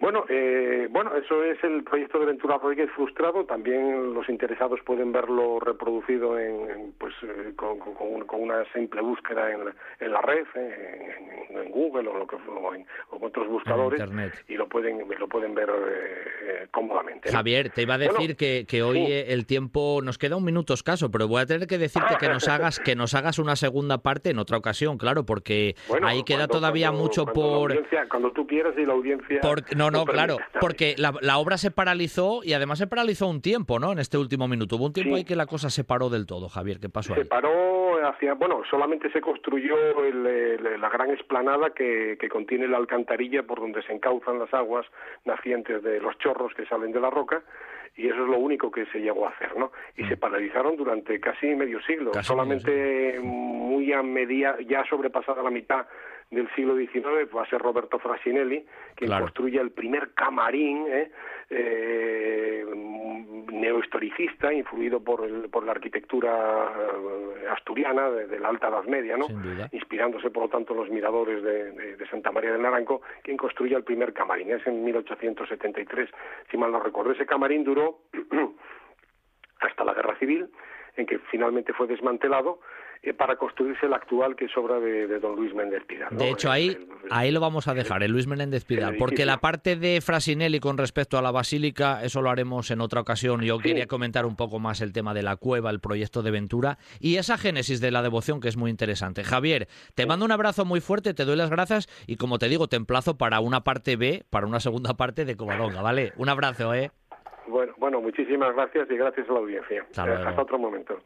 Bueno, eh, bueno, eso es el proyecto de Ventura Rodríguez frustrado. También los interesados pueden verlo reproducido en, en, pues, eh, con, con- con un- con una simple búsqueda en, la- en la red, eh, en, en Google o, lo que, o, en, o otros buscadores, Internet. y lo pueden lo pueden ver eh, eh, cómodamente. ¿no? Javier, te iba a Bueno, decir que, que hoy sí. el tiempo nos queda un minuto escaso, pero voy a tener que decirte que nos hagas que nos hagas una segunda parte en otra ocasión, claro, porque Bueno, ahí queda cuando- todavía cuando- mucho cuando la por audiencia- cuando tú quieras y la audiencia. No, no, lo claro, porque la, la obra se paralizó y además se paralizó un tiempo, ¿no? En este último minuto. Hubo un tiempo Sí. ahí que la cosa se paró del todo, Javier. ¿Qué pasó Se ahí? paró hacia, bueno, solamente se construyó el, el- la gran explanada que, que contiene la alcantarilla por donde se encauzan las aguas nacientes de los chorros que salen de la roca y eso es lo único que se llegó a hacer, ¿no? Y se paralizaron durante casi medio siglo, Mm. Casi solamente muy a media, ya sobrepasada la mitad del siglo XIX va a ser Roberto Frasinelli quien Claro. construye el primer camarín ¿eh? eh, neohistoricista influido por, el- por la arquitectura eh, asturiana de, de la Alta Edad Media, ¿no? Inspirándose por lo tanto en los miradores de, de- de Santa María del Naranco, quien construye el primer camarín. Es en 1873, si mal no recuerdo. Ese camarín duró hasta la Guerra Civil, en que finalmente fue desmantelado para construirse el actual que es obra de, de don Luis Méndez Pidal. ¿no? De hecho, ahí, el- ahí lo vamos a dejar, el Luis Menéndez Pidal, porque la parte de Frasinelli con respecto a la basílica, eso lo haremos en otra ocasión. Yo quería comentar un poco más el tema de la cueva, el proyecto de Ventura y esa génesis de la devoción que es muy interesante. Javier, te mando un abrazo muy fuerte, te doy las gracias y como te digo, te emplazo para una parte B, para una segunda parte de Covadonga, ¿vale? Un abrazo, ¿eh? Bueno, bueno, muchísimas gracias y gracias a la audiencia. Eh. Hasta otro momento.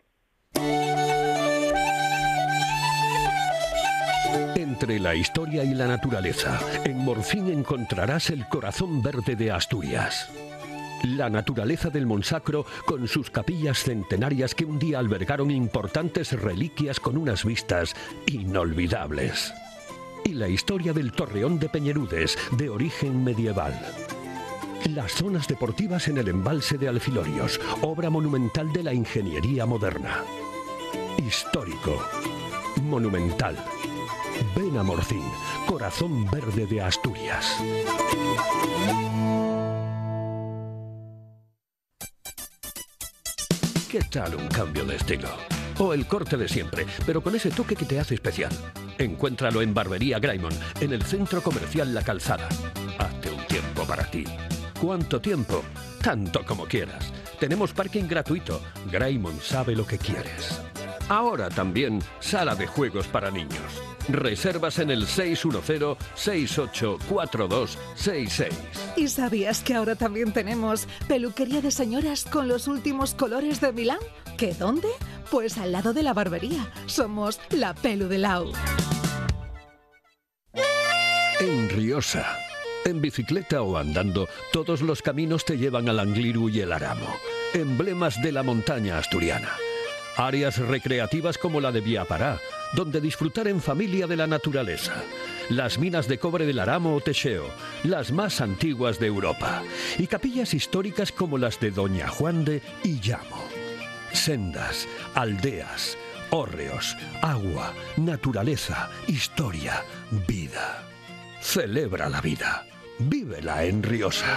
Entre la historia y la naturaleza, en Morfín encontrarás el corazón verde de Asturias. La naturaleza del Monsacro con sus capillas centenarias que un día albergaron importantes reliquias con unas vistas inolvidables. Y la historia del Torreón de Peñerudes, de origen medieval. Las zonas deportivas en el embalse de Alfilorios, obra monumental de la ingeniería moderna. Histórico. Monumental. Ven a corazón verde de Asturias. ¿Qué tal un cambio de estilo? O el corte de siempre, pero con ese toque que te hace especial. Encuéntralo en Barbería Graymon, en el centro comercial La Calzada. Hazte un tiempo para ti. ¿Cuánto tiempo? Tanto como quieras. Tenemos parking gratuito. Graymon sabe lo que quieres. Ahora también sala de juegos para niños. Reservas en el 610-684266. ¿Y sabías que ahora también tenemos peluquería de señoras con los últimos colores de Milán? ¿Qué dónde? Pues al lado de la barbería. Somos la Pelu de Lau. En Riosa. En bicicleta o andando, todos los caminos te llevan al Angliru y el Aramo, emblemas de la montaña asturiana. Áreas recreativas como la de Viapará, donde disfrutar en familia de la naturaleza. Las minas de cobre del Aramo o Techeo, las más antiguas de Europa. Y capillas históricas como las de Doña Juan de y Llamo. Sendas, aldeas, hórreos, agua, naturaleza, historia, vida. Celebra la vida. Vívela en Riosa.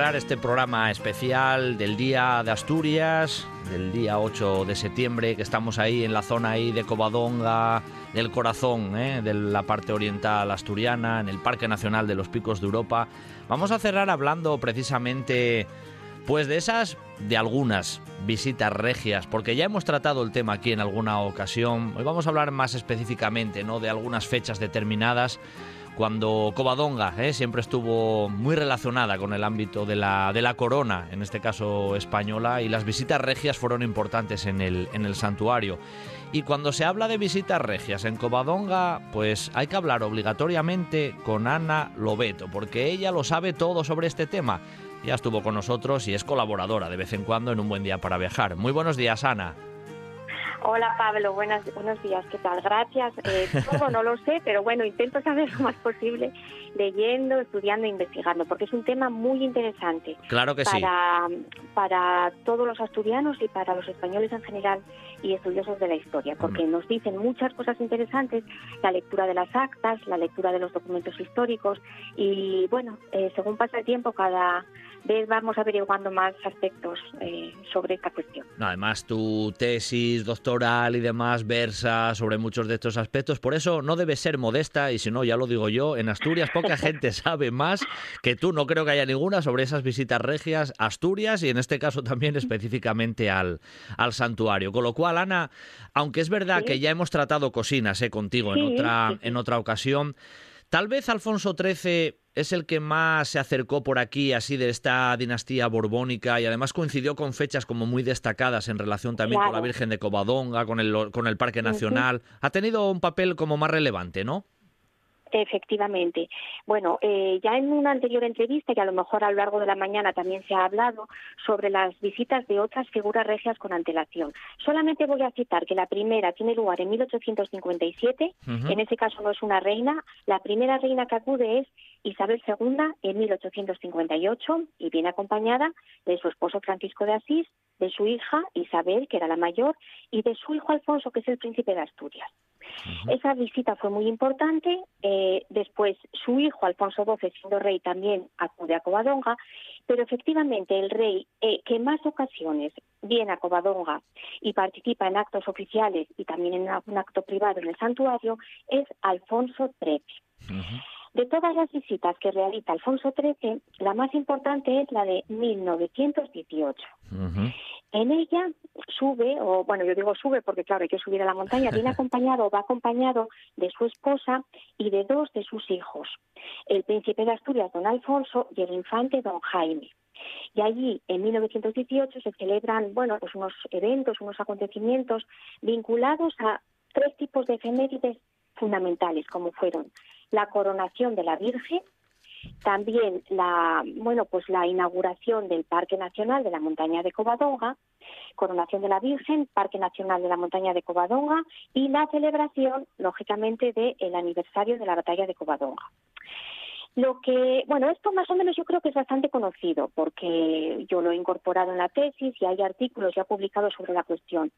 Cerrar este programa especial del Día de Asturias, del día 8 de septiembre, que estamos ahí en la zona ahí de Covadonga, del corazón ¿eh? de la parte oriental asturiana, en el Parque Nacional de los Picos de Europa, vamos a cerrar hablando precisamente pues de esas, de algunas visitas regias, porque ya hemos tratado el tema aquí en alguna ocasión. Hoy vamos a hablar más específicamente, ¿no? De algunas fechas determinadas cuando Covadonga ¿eh? siempre estuvo muy relacionada con el ámbito de la, de la corona, en este caso española, y las visitas regias fueron importantes en el, en el santuario. Y cuando se habla de visitas regias en Covadonga, pues hay que hablar obligatoriamente con Ana Lobeto, porque ella lo sabe todo sobre este tema. Ya estuvo con nosotros y es colaboradora de vez en cuando en Un Buen Día para Viajar. Muy buenos días, Ana. Hola Pablo, buenas, buenos días, ¿qué tal? Gracias. Eh, todo no lo sé, pero bueno, intento saber lo más posible leyendo, estudiando e investigando, porque es un tema muy interesante. Claro que para, sí. Para todos los asturianos y para los españoles en general y estudiosos de la historia, porque nos dicen muchas cosas interesantes, la lectura de las actas, la lectura de los documentos históricos y bueno, eh, según pasa el tiempo, cada vez vamos averiguando más aspectos eh, sobre esta cuestión. Además, tu tesis doctoral y demás versa sobre muchos de estos aspectos, por eso no debes ser modesta y si no, ya lo digo yo, en Asturias poca gente sabe más que tú, no creo que haya ninguna sobre esas visitas regias a Asturias y en este caso también específicamente al, al santuario. Con lo cual, Ana, aunque es verdad Sí. que ya hemos tratado cocinas eh, contigo en, otra, en otra ocasión, tal vez Alfonso XIII es el que más se acercó por aquí, así de esta dinastía borbónica, y además coincidió con fechas como muy destacadas en relación también con la. Virgen de Covadonga, con el, con el Parque Nacional. Ha tenido un papel como más relevante, ¿no? Efectivamente. Bueno, eh, ya en una anterior entrevista, y a lo mejor a lo largo de la mañana también se ha hablado sobre las visitas de otras figuras regias con antelación. Solamente voy a citar que la primera tiene lugar en 1857, Ujú. en ese caso no es una reina, la primera reina que acude es Isabel II en 1858 y viene acompañada de su esposo Francisco de Asís, de su hija Isabel, que era la mayor, y de su hijo Alfonso, que es el príncipe de Asturias. Esa visita fue muy importante. eh, después, su hijo Alfonso XII, siendo rey, también acude a Covadonga. Pero efectivamente, el rey eh, que en más ocasiones viene a Covadonga y participa en actos oficiales y también en un acto privado en el santuario es Alfonso XIII. De todas las visitas que realiza Alfonso XIII, la más importante es la de 1918. Ujú. En ella sube, o bueno, yo digo sube porque claro, hay que subir a la montaña, viene acompañado o va acompañado de su esposa y de dos de sus hijos, el príncipe de Asturias, don Alfonso, y el infante, don Jaime. Y allí, en 1918, se celebran, bueno, pues unos eventos, unos acontecimientos vinculados a tres tipos de efemérides fundamentales, como fueron la coronación de la Virgen, también la bueno pues la inauguración del Parque Nacional de la Montaña de Covadonga, coronación de la Virgen, Parque Nacional de la Montaña de Covadonga y la celebración lógicamente del aniversario de la Batalla de Covadonga. Lo que, bueno, esto más o menos yo creo que es bastante conocido porque yo lo he incorporado en la tesis y hay artículos ya publicados sobre la cuestión.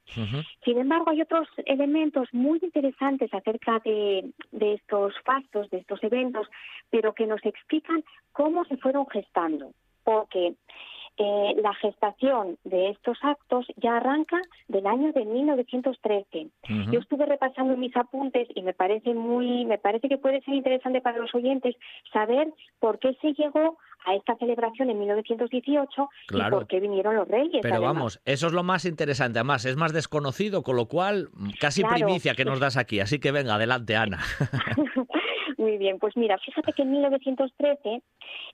Sin embargo, hay otros elementos muy interesantes acerca de, de estos fastos, de estos eventos, pero que nos explican cómo se fueron gestando. Porque eh, la gestación de estos actos ya arranca del año de 1913. Yo estuve repasando mis apuntes y me parece muy, me parece que puede ser interesante para los oyentes saber por qué se llegó a esta celebración en 1918 y por qué vinieron los reyes. Pero vamos, eso es lo más interesante. Además, es más desconocido, con lo cual casi primicia que nos das aquí. Así que venga, adelante, Ana. Muy bien, pues mira, fíjate que en 1913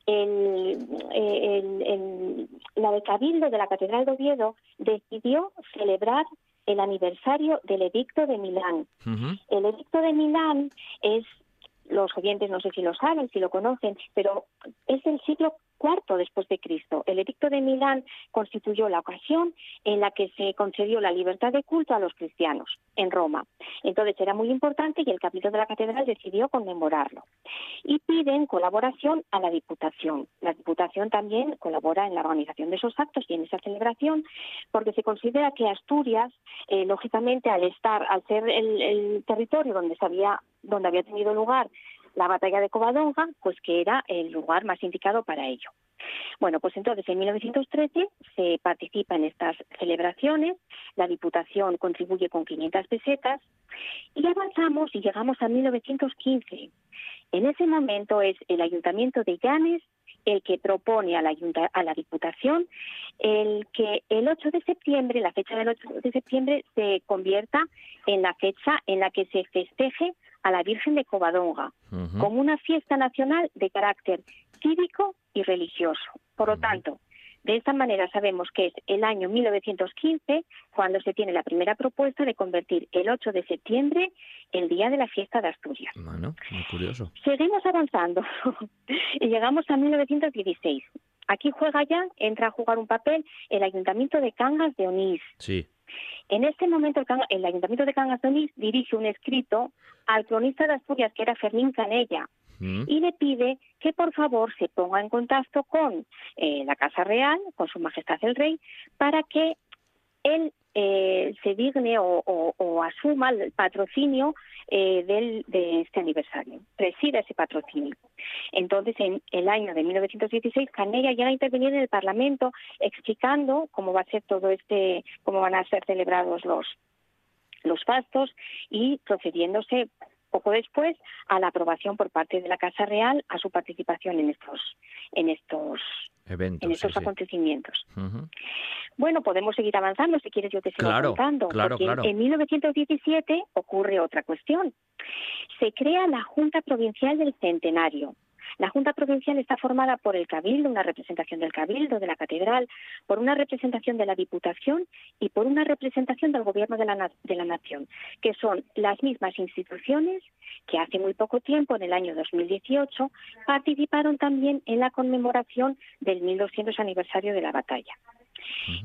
el, el, la de Cabildo de la Catedral de Oviedo decidió celebrar el aniversario del Edicto de Milán. El Edicto de Milán es, los oyentes no sé si lo saben, si lo conocen, pero es el siglo cuarto después de Cristo. El edicto de Milán constituyó la ocasión en la que se concedió la libertad de culto a los cristianos en Roma. Entonces era muy importante y el capítulo de la catedral decidió conmemorarlo. Y piden colaboración a la Diputación. La Diputación también colabora en la organización de esos actos y en esa celebración porque se considera que Asturias, eh, lógicamente, al estar, al ser el, territorio donde había tenido lugar la batalla de Covadonga, pues que era el lugar más indicado para ello. Bueno, pues entonces en 1913 se participa en estas celebraciones, la Diputación contribuye con 500 pesetas y avanzamos y llegamos a 1915. En ese momento es el Ayuntamiento de Llanes el que propone a la, a la Diputación el que el 8 de septiembre, la fecha del 8 de septiembre, se convierta en la fecha en la que se festeje a la Virgen de Covadonga como una fiesta nacional de carácter cívico y religioso. Por lo tanto, de esta manera sabemos que es el año 1915 cuando se tiene la primera propuesta de convertir el 8 de septiembre el día de la fiesta de Asturias. Bueno, muy curioso. Seguimos avanzando y llegamos a 1916. Aquí juega ya, entra a jugar un papel el Ayuntamiento de Cangas de Onís. Sí. En este momento el, Ayuntamiento de Cangas de Onís dirige un escrito al cronista de Asturias, que era Fermín Canella, mm. y le pide que por favor se ponga en contacto con eh, la Casa Real, con Su Majestad el Rey, para que él eh, se digne o, asuma el patrocinio eh, del, de este aniversario, presida ese patrocinio. Entonces, en el año de 1916, Canella llega a intervenir en el Parlamento explicando cómo va a ser todo este, cómo van a ser celebrados los los fastos y procediéndose poco después a la aprobación por parte de la Casa Real a su participación en estos en estos Eventos, en estos acontecimientos. Bueno, podemos seguir avanzando si quieres yo te sigo contando. Claro, porque En 1917 ocurre otra cuestión. Se crea la Junta Provincial del Centenario. La Junta Provincial está formada por el Cabildo, una representación del Cabildo, de la Catedral, por una representación de la Diputación y por una representación del Gobierno de la, de la Nación, que son las mismas instituciones que hace muy poco tiempo, en el año 2018, participaron también en la conmemoración del 1200 aniversario de la batalla.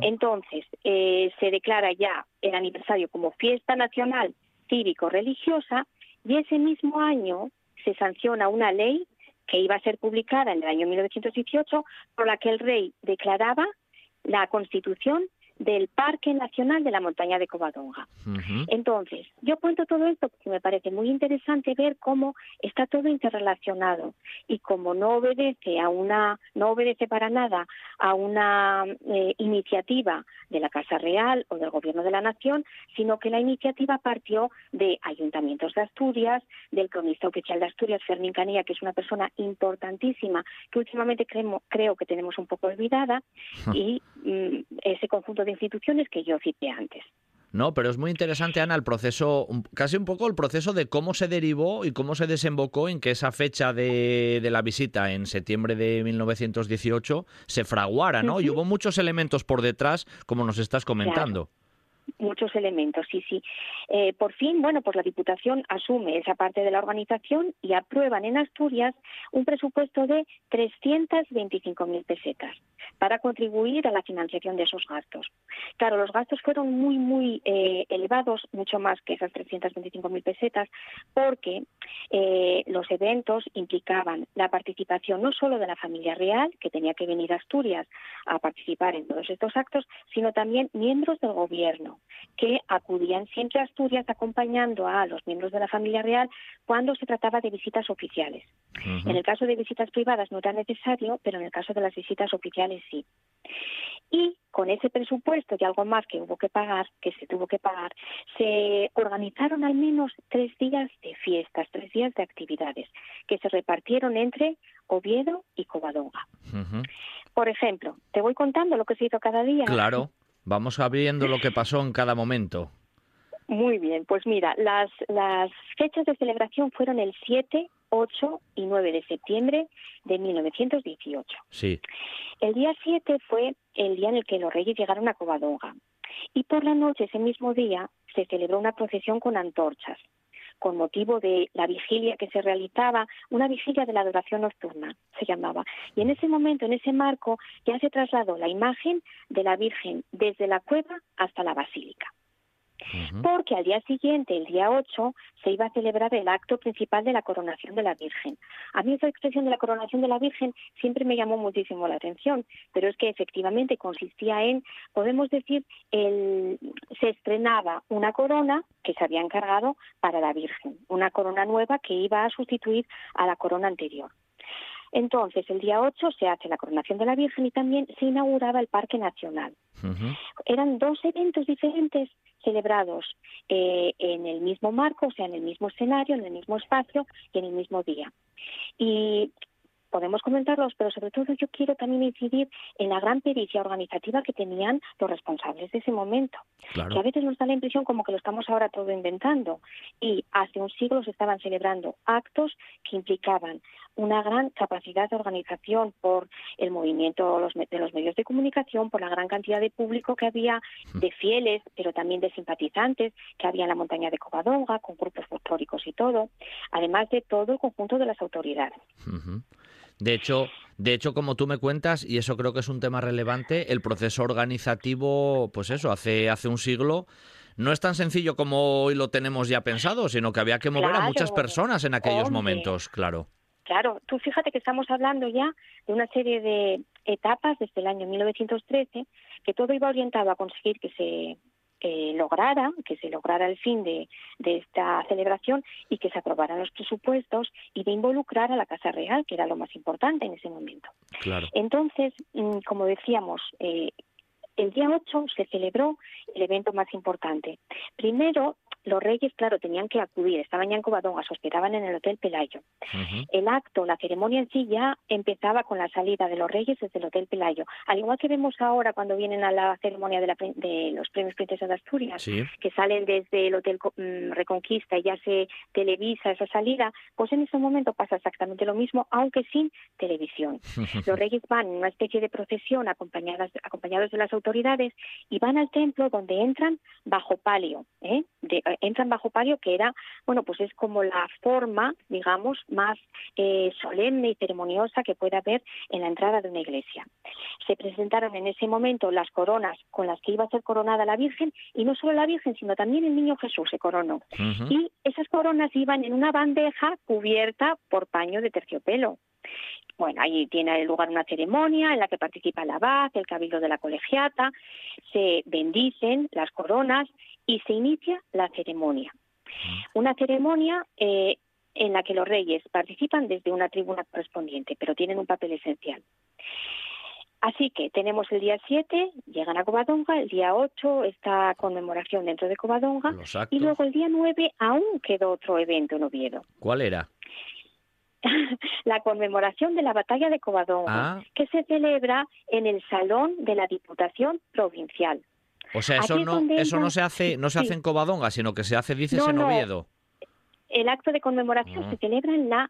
Entonces, eh, se declara ya el aniversario como fiesta nacional cívico-religiosa y ese mismo año se sanciona una ley que iba a ser publicada en el año 1918, por la que el rey declaraba la constitución del Parque Nacional de la Montaña de Covadonga. Entonces, yo cuento todo esto porque me parece muy interesante ver cómo está todo interrelacionado y como no obedece a una, no obedece para nada a una eh, iniciativa de la Casa Real o del Gobierno de la Nación, sino que la iniciativa partió de ayuntamientos de Asturias, del cronista oficial de Asturias, Fermín Canilla, que es una persona importantísima que últimamente creo que tenemos un poco olvidada, y mm, ese conjunto de instituciones que yo cité antes. No, pero es muy interesante, Ana, el proceso, casi un poco el proceso de cómo se derivó y cómo se desembocó en que esa fecha de, la visita en septiembre de 1918 se fraguara, ¿no? Y hubo muchos elementos por detrás, como nos estás comentando. Muchos elementos, sí, sí. Eh, por fin, bueno, pues la Diputación asume esa parte de la organización y aprueban en Asturias un presupuesto de 325.000 pesetas para contribuir a la financiación de esos gastos. Claro, los gastos fueron muy, muy eh, elevados, mucho más que esas 325.000 pesetas, porque eh, los eventos implicaban la participación no solo de la familia real, que tenía que venir a Asturias a participar en todos estos actos, sino también miembros del gobierno, que acudían siempre a Asturias acompañando a los miembros de la familia real cuando se trataba de visitas oficiales. En el caso de visitas privadas no era necesario, pero en el caso de las visitas oficiales sí. Y con ese presupuesto y algo más que hubo que pagar, que se tuvo que pagar, se organizaron al menos tres días de fiestas, tres días de actividades, que se repartieron entre Oviedo y Covadonga. Por ejemplo, te voy contando lo que se hizo cada día. Claro, vamos abriendo lo que pasó en cada momento. Muy bien, pues mira, las, las fechas de celebración fueron el 7, 8 y 9 de septiembre de 1918. Sí. El día 7 fue el día en el que los reyes llegaron a Covadonga y por la noche, ese mismo día, se celebró una procesión con antorchas con motivo de la vigilia que se realizaba, una vigilia de la adoración nocturna, se llamaba. Y en ese momento, en ese marco, ya se trasladó la imagen de la Virgen desde la cueva hasta la basílica porque al día siguiente, el día 8, se iba a celebrar el acto principal de la coronación de la Virgen. A mí esa expresión de la coronación de la Virgen siempre me llamó muchísimo la atención, pero es que efectivamente consistía en, podemos decir, el, se estrenaba una corona que se había encargado para la Virgen, una corona nueva que iba a sustituir a la corona anterior. Entonces, el día 8 se hace la coronación de la Virgen y también se inauguraba el Parque Nacional. Eran dos eventos diferentes celebrados eh, en el mismo marco, o sea, en el mismo escenario, en el mismo espacio y en el mismo día. Y podemos comentarlos, pero sobre todo yo quiero también incidir en la gran pericia organizativa que tenían los responsables de ese momento. Que a veces nos da la impresión como que lo estamos ahora todo inventando. Y hace un siglo se estaban celebrando actos que implicaban una gran capacidad de organización por el movimiento de los medios de comunicación, por la gran cantidad de público que había, de fieles, pero también de simpatizantes que había en la montaña de Covadonga, con grupos folclóricos y todo, además de todo el conjunto de las autoridades. De hecho, de hecho, como tú me cuentas, y eso creo que es un tema relevante, el proceso organizativo, pues eso, hace, hace un siglo, no es tan sencillo como hoy lo tenemos ya pensado, sino que había que mover a muchas personas en aquellos momentos, claro. Claro, tú fíjate que estamos hablando ya de una serie de etapas desde el año 1913, que todo iba orientado a conseguir que se lograra, que se lograra el fin de, esta celebración y que se aprobaran los presupuestos y de involucrar a la Casa Real, que era lo más importante en ese momento. Entonces, mm, como decíamos, eh, el día 8 se celebró el evento más importante. Primero, los reyes, claro, tenían que acudir, estaban ya en Covadonga, se hospedaban en el Hotel Pelayo. El acto, la ceremonia en sí ya empezaba con la salida de los reyes desde el Hotel Pelayo. Al igual que vemos ahora cuando vienen a la ceremonia de, los premios Princesa de Asturias, que salen desde el Hotel mm, Reconquista y ya se televisa esa salida, pues en ese momento pasa exactamente lo mismo, aunque sin televisión. los reyes van en una especie de procesión acompañadas, acompañados de las autoridades y van al templo donde entran bajo palio, ¿eh? de, entran bajo palio, que era, bueno, pues es como la forma, digamos, más eh, solemne y ceremoniosa que puede haber en la entrada de una iglesia. Se presentaron en ese momento las coronas con las que iba a ser coronada la Virgen, y no solo la Virgen, sino también el niño Jesús se coronó. Y esas coronas iban en una bandeja cubierta por paño de terciopelo. Bueno, ahí tiene lugar una ceremonia en la que participa el abad, el cabildo de la colegiata, se bendicen las coronas y se inicia la ceremonia. Una ceremonia eh, en la que los reyes participan desde una tribuna correspondiente, pero tienen un papel esencial. Así que tenemos el día 7, llegan a Covadonga, el día 8 esta conmemoración dentro de Covadonga y luego el día 9 aún quedó otro evento en Oviedo. ¿Cuál era? la conmemoración de la batalla de Covadonga, ah. que se celebra en el Salón de la Diputación Provincial. O sea, eso no, eso no se hace, no se hace en Covadonga, sino que se hace, dices, en Oviedo. el acto de conmemoración Ah. se celebra en, la,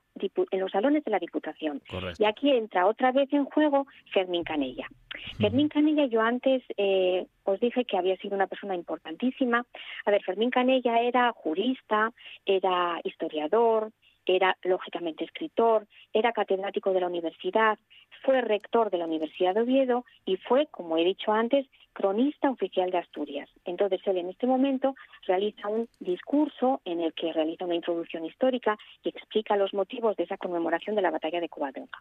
en los salones de la Diputación. Correcto. Y aquí entra otra vez en juego Fermín Canella. Fermín Canella, yo antes eh, os dije que había sido una persona importantísima. A ver, Fermín Canella era jurista, era historiador, era lógicamente escritor, era catedrático de la universidad, fue rector de la Universidad de Oviedo y fue, como he dicho antes, cronista oficial de Asturias. Entonces él en este momento realiza un discurso en el que realiza una introducción histórica y explica los motivos de esa conmemoración de la batalla de Covadonga.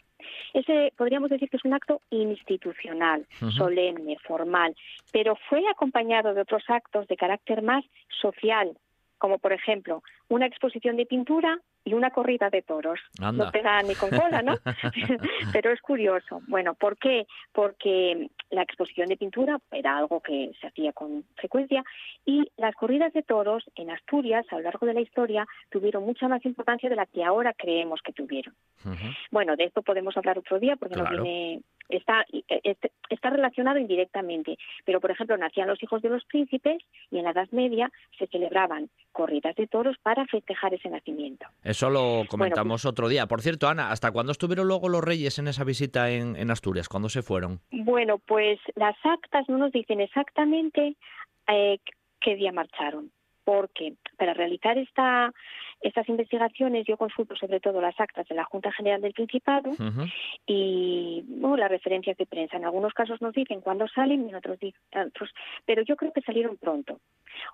Ese podríamos decir que es un acto institucional, solemne, formal, pero fue acompañado de otros actos de carácter más social, como por ejemplo una exposición de pintura y una corrida de toros. Anda. No pega ni con cola, ¿no? Pero es curioso. Bueno, ¿por qué? Porque la exposición de pintura era algo que se hacía con frecuencia y las corridas de toros en Asturias a lo largo de la historia tuvieron mucha más importancia de la que ahora creemos que tuvieron. Bueno, de esto podemos hablar otro día porque Claro. no viene está este- está relacionado indirectamente, pero por ejemplo nacían los hijos de los príncipes y en la Edad Media se celebraban corridas de toros para festejar ese nacimiento. Eso lo pues comentamos otro día. Por cierto, Ana, ¿hasta cuándo estuvieron luego los reyes en esa visita en, en Asturias? ¿Cuándo se fueron? Bueno, pues las actas no nos dicen exactamente eh, qué día marcharon, porque para realizar esta, estas investigaciones yo consulto sobre todo las actas de la Junta General del Principado y bueno, las referencias de prensa. En algunos casos nos dicen cuándo salen y en otros, otros, pero yo creo que salieron pronto.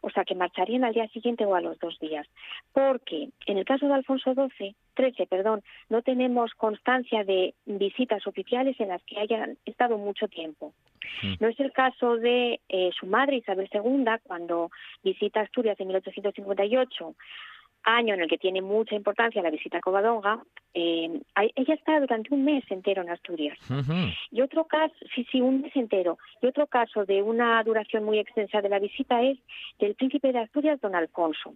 O sea, que marcharían al día siguiente o a los dos días. Porque en el caso de Alfonso XII, 13, perdón, no tenemos constancia de visitas oficiales en las que hayan estado mucho tiempo. No es el caso de eh, su madre Isabel II cuando visita Asturias en 1858 año en el que tiene mucha importancia la visita a Covadonga, eh, ella está durante un mes entero en Asturias. Y otro caso, sí, sí, un mes entero. Y otro caso de una duración muy extensa de la visita es del príncipe de Asturias, don Alfonso,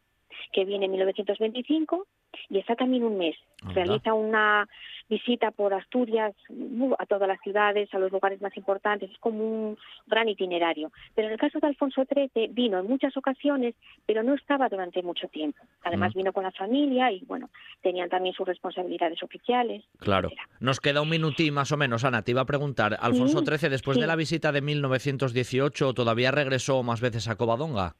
que viene en 1925 y está también un mes. Realiza una visita por Asturias, uh, a todas las ciudades, a los lugares más importantes, es como un gran itinerario. Pero en el caso de Alfonso XIII vino en muchas ocasiones, pero no estaba durante mucho tiempo. Además Mm. vino con la familia y bueno, tenían también sus responsabilidades oficiales. Claro. etcétera. Nos queda un minutín más o menos, Ana. Te iba a preguntar, Alfonso Sí, XIII, después de la visita de 1918, ¿todavía regresó más veces a Covadonga?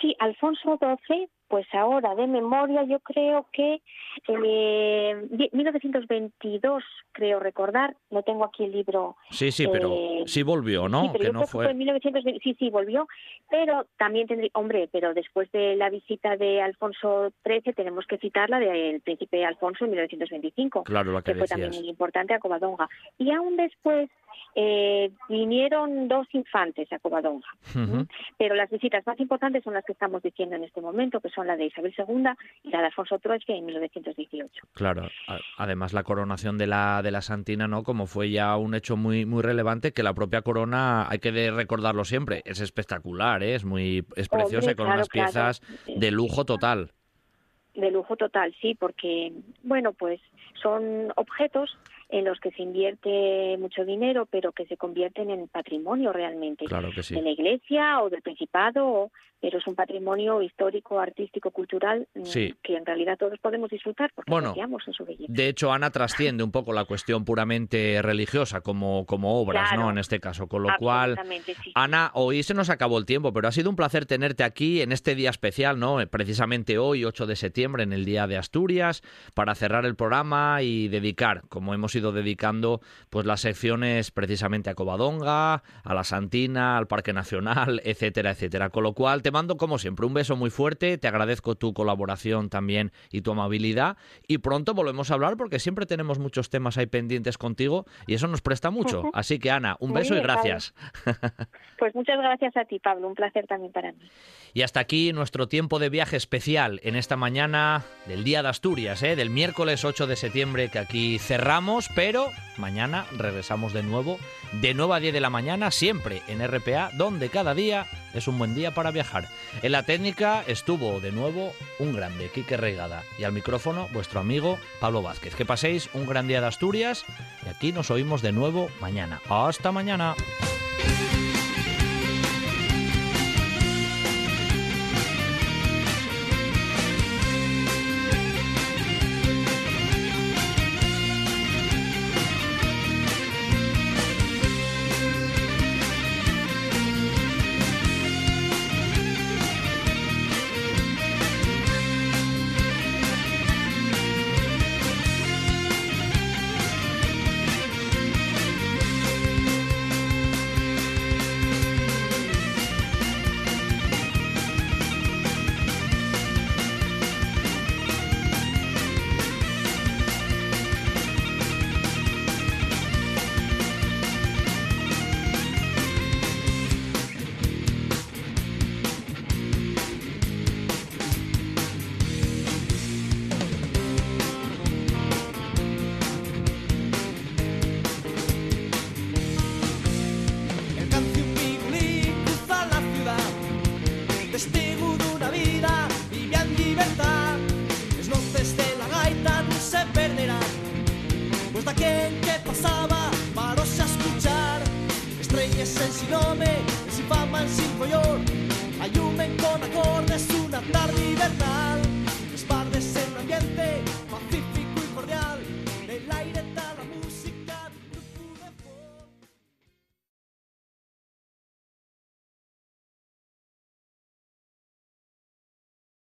Sí, Alfonso XII, pues ahora de memoria yo creo que eh, die- 1922, creo recordar, no tengo aquí el libro. Sí, sí, pero Eh, sí volvió, ¿no? Sí, pero que yo no creo que fue... en 1920, sí, sí, volvió, pero también tendría, hombre, pero después de la visita de Alfonso XIII tenemos que citar la del príncipe Alfonso en 1925 Claro, la que que fue también muy importante a Covadonga. Y aún después eh, vinieron dos infantes a Covadonga. Pero las visitas más importantes son las que estamos diciendo en este momento, que son la de Isabel II y la de Alfonso XIII en 1918. Claro, además la coronación de la de la Santina, ¿no? Como fue ya un hecho muy muy relevante que la propia corona hay que recordarlo siempre, es espectacular, ¿eh? es muy es preciosa Hombre, y con claro, unas claro. piezas de lujo total. De lujo total, sí, porque, bueno, pues son objetos en los que se invierte mucho dinero, pero que se convierten en patrimonio realmente. Claro que sí. de la Iglesia o del Principado, o- pero es un patrimonio histórico, artístico, cultural, mm, Sí. que en realidad todos podemos disfrutar porque Bueno, en su belleza. De hecho, Ana trasciende un poco la cuestión puramente religiosa como, como obras, Claro. ¿no? En este caso. Con lo cual, sí. Ana, hoy se nos acabó el tiempo, pero ha sido un placer tenerte aquí en este día especial, ¿no? Eh, Precisamente hoy, 8 de septiembre, en el Día de Asturias, para cerrar el programa y dedicar, como hemos ido dedicando, pues las secciones precisamente a Covadonga, a la Santina, al Parque Nacional, etcétera, etcétera. Con lo cual, te mando, como siempre, un beso muy fuerte, te agradezco tu colaboración también y tu amabilidad, y pronto volvemos a hablar porque siempre tenemos muchos temas ahí pendientes contigo y eso nos presta mucho. Así que, Ana, un Muy beso y Pablo. gracias. Pues muchas gracias a ti, Pablo. Un placer también para mí. Y hasta aquí nuestro tiempo de viaje especial en esta mañana del Día de Asturias, ¿eh? del miércoles 8 de septiembre que aquí cerramos, pero mañana regresamos de nuevo, de nuevo a 10 de la mañana, siempre en RPA, donde cada día es un buen día para viajar. En la técnica estuvo de nuevo un grande, Quique Regada, y al micrófono vuestro amigo Pablo Vázquez. Que paséis un gran día de Asturias y aquí nos oímos de nuevo mañana. Hasta mañana.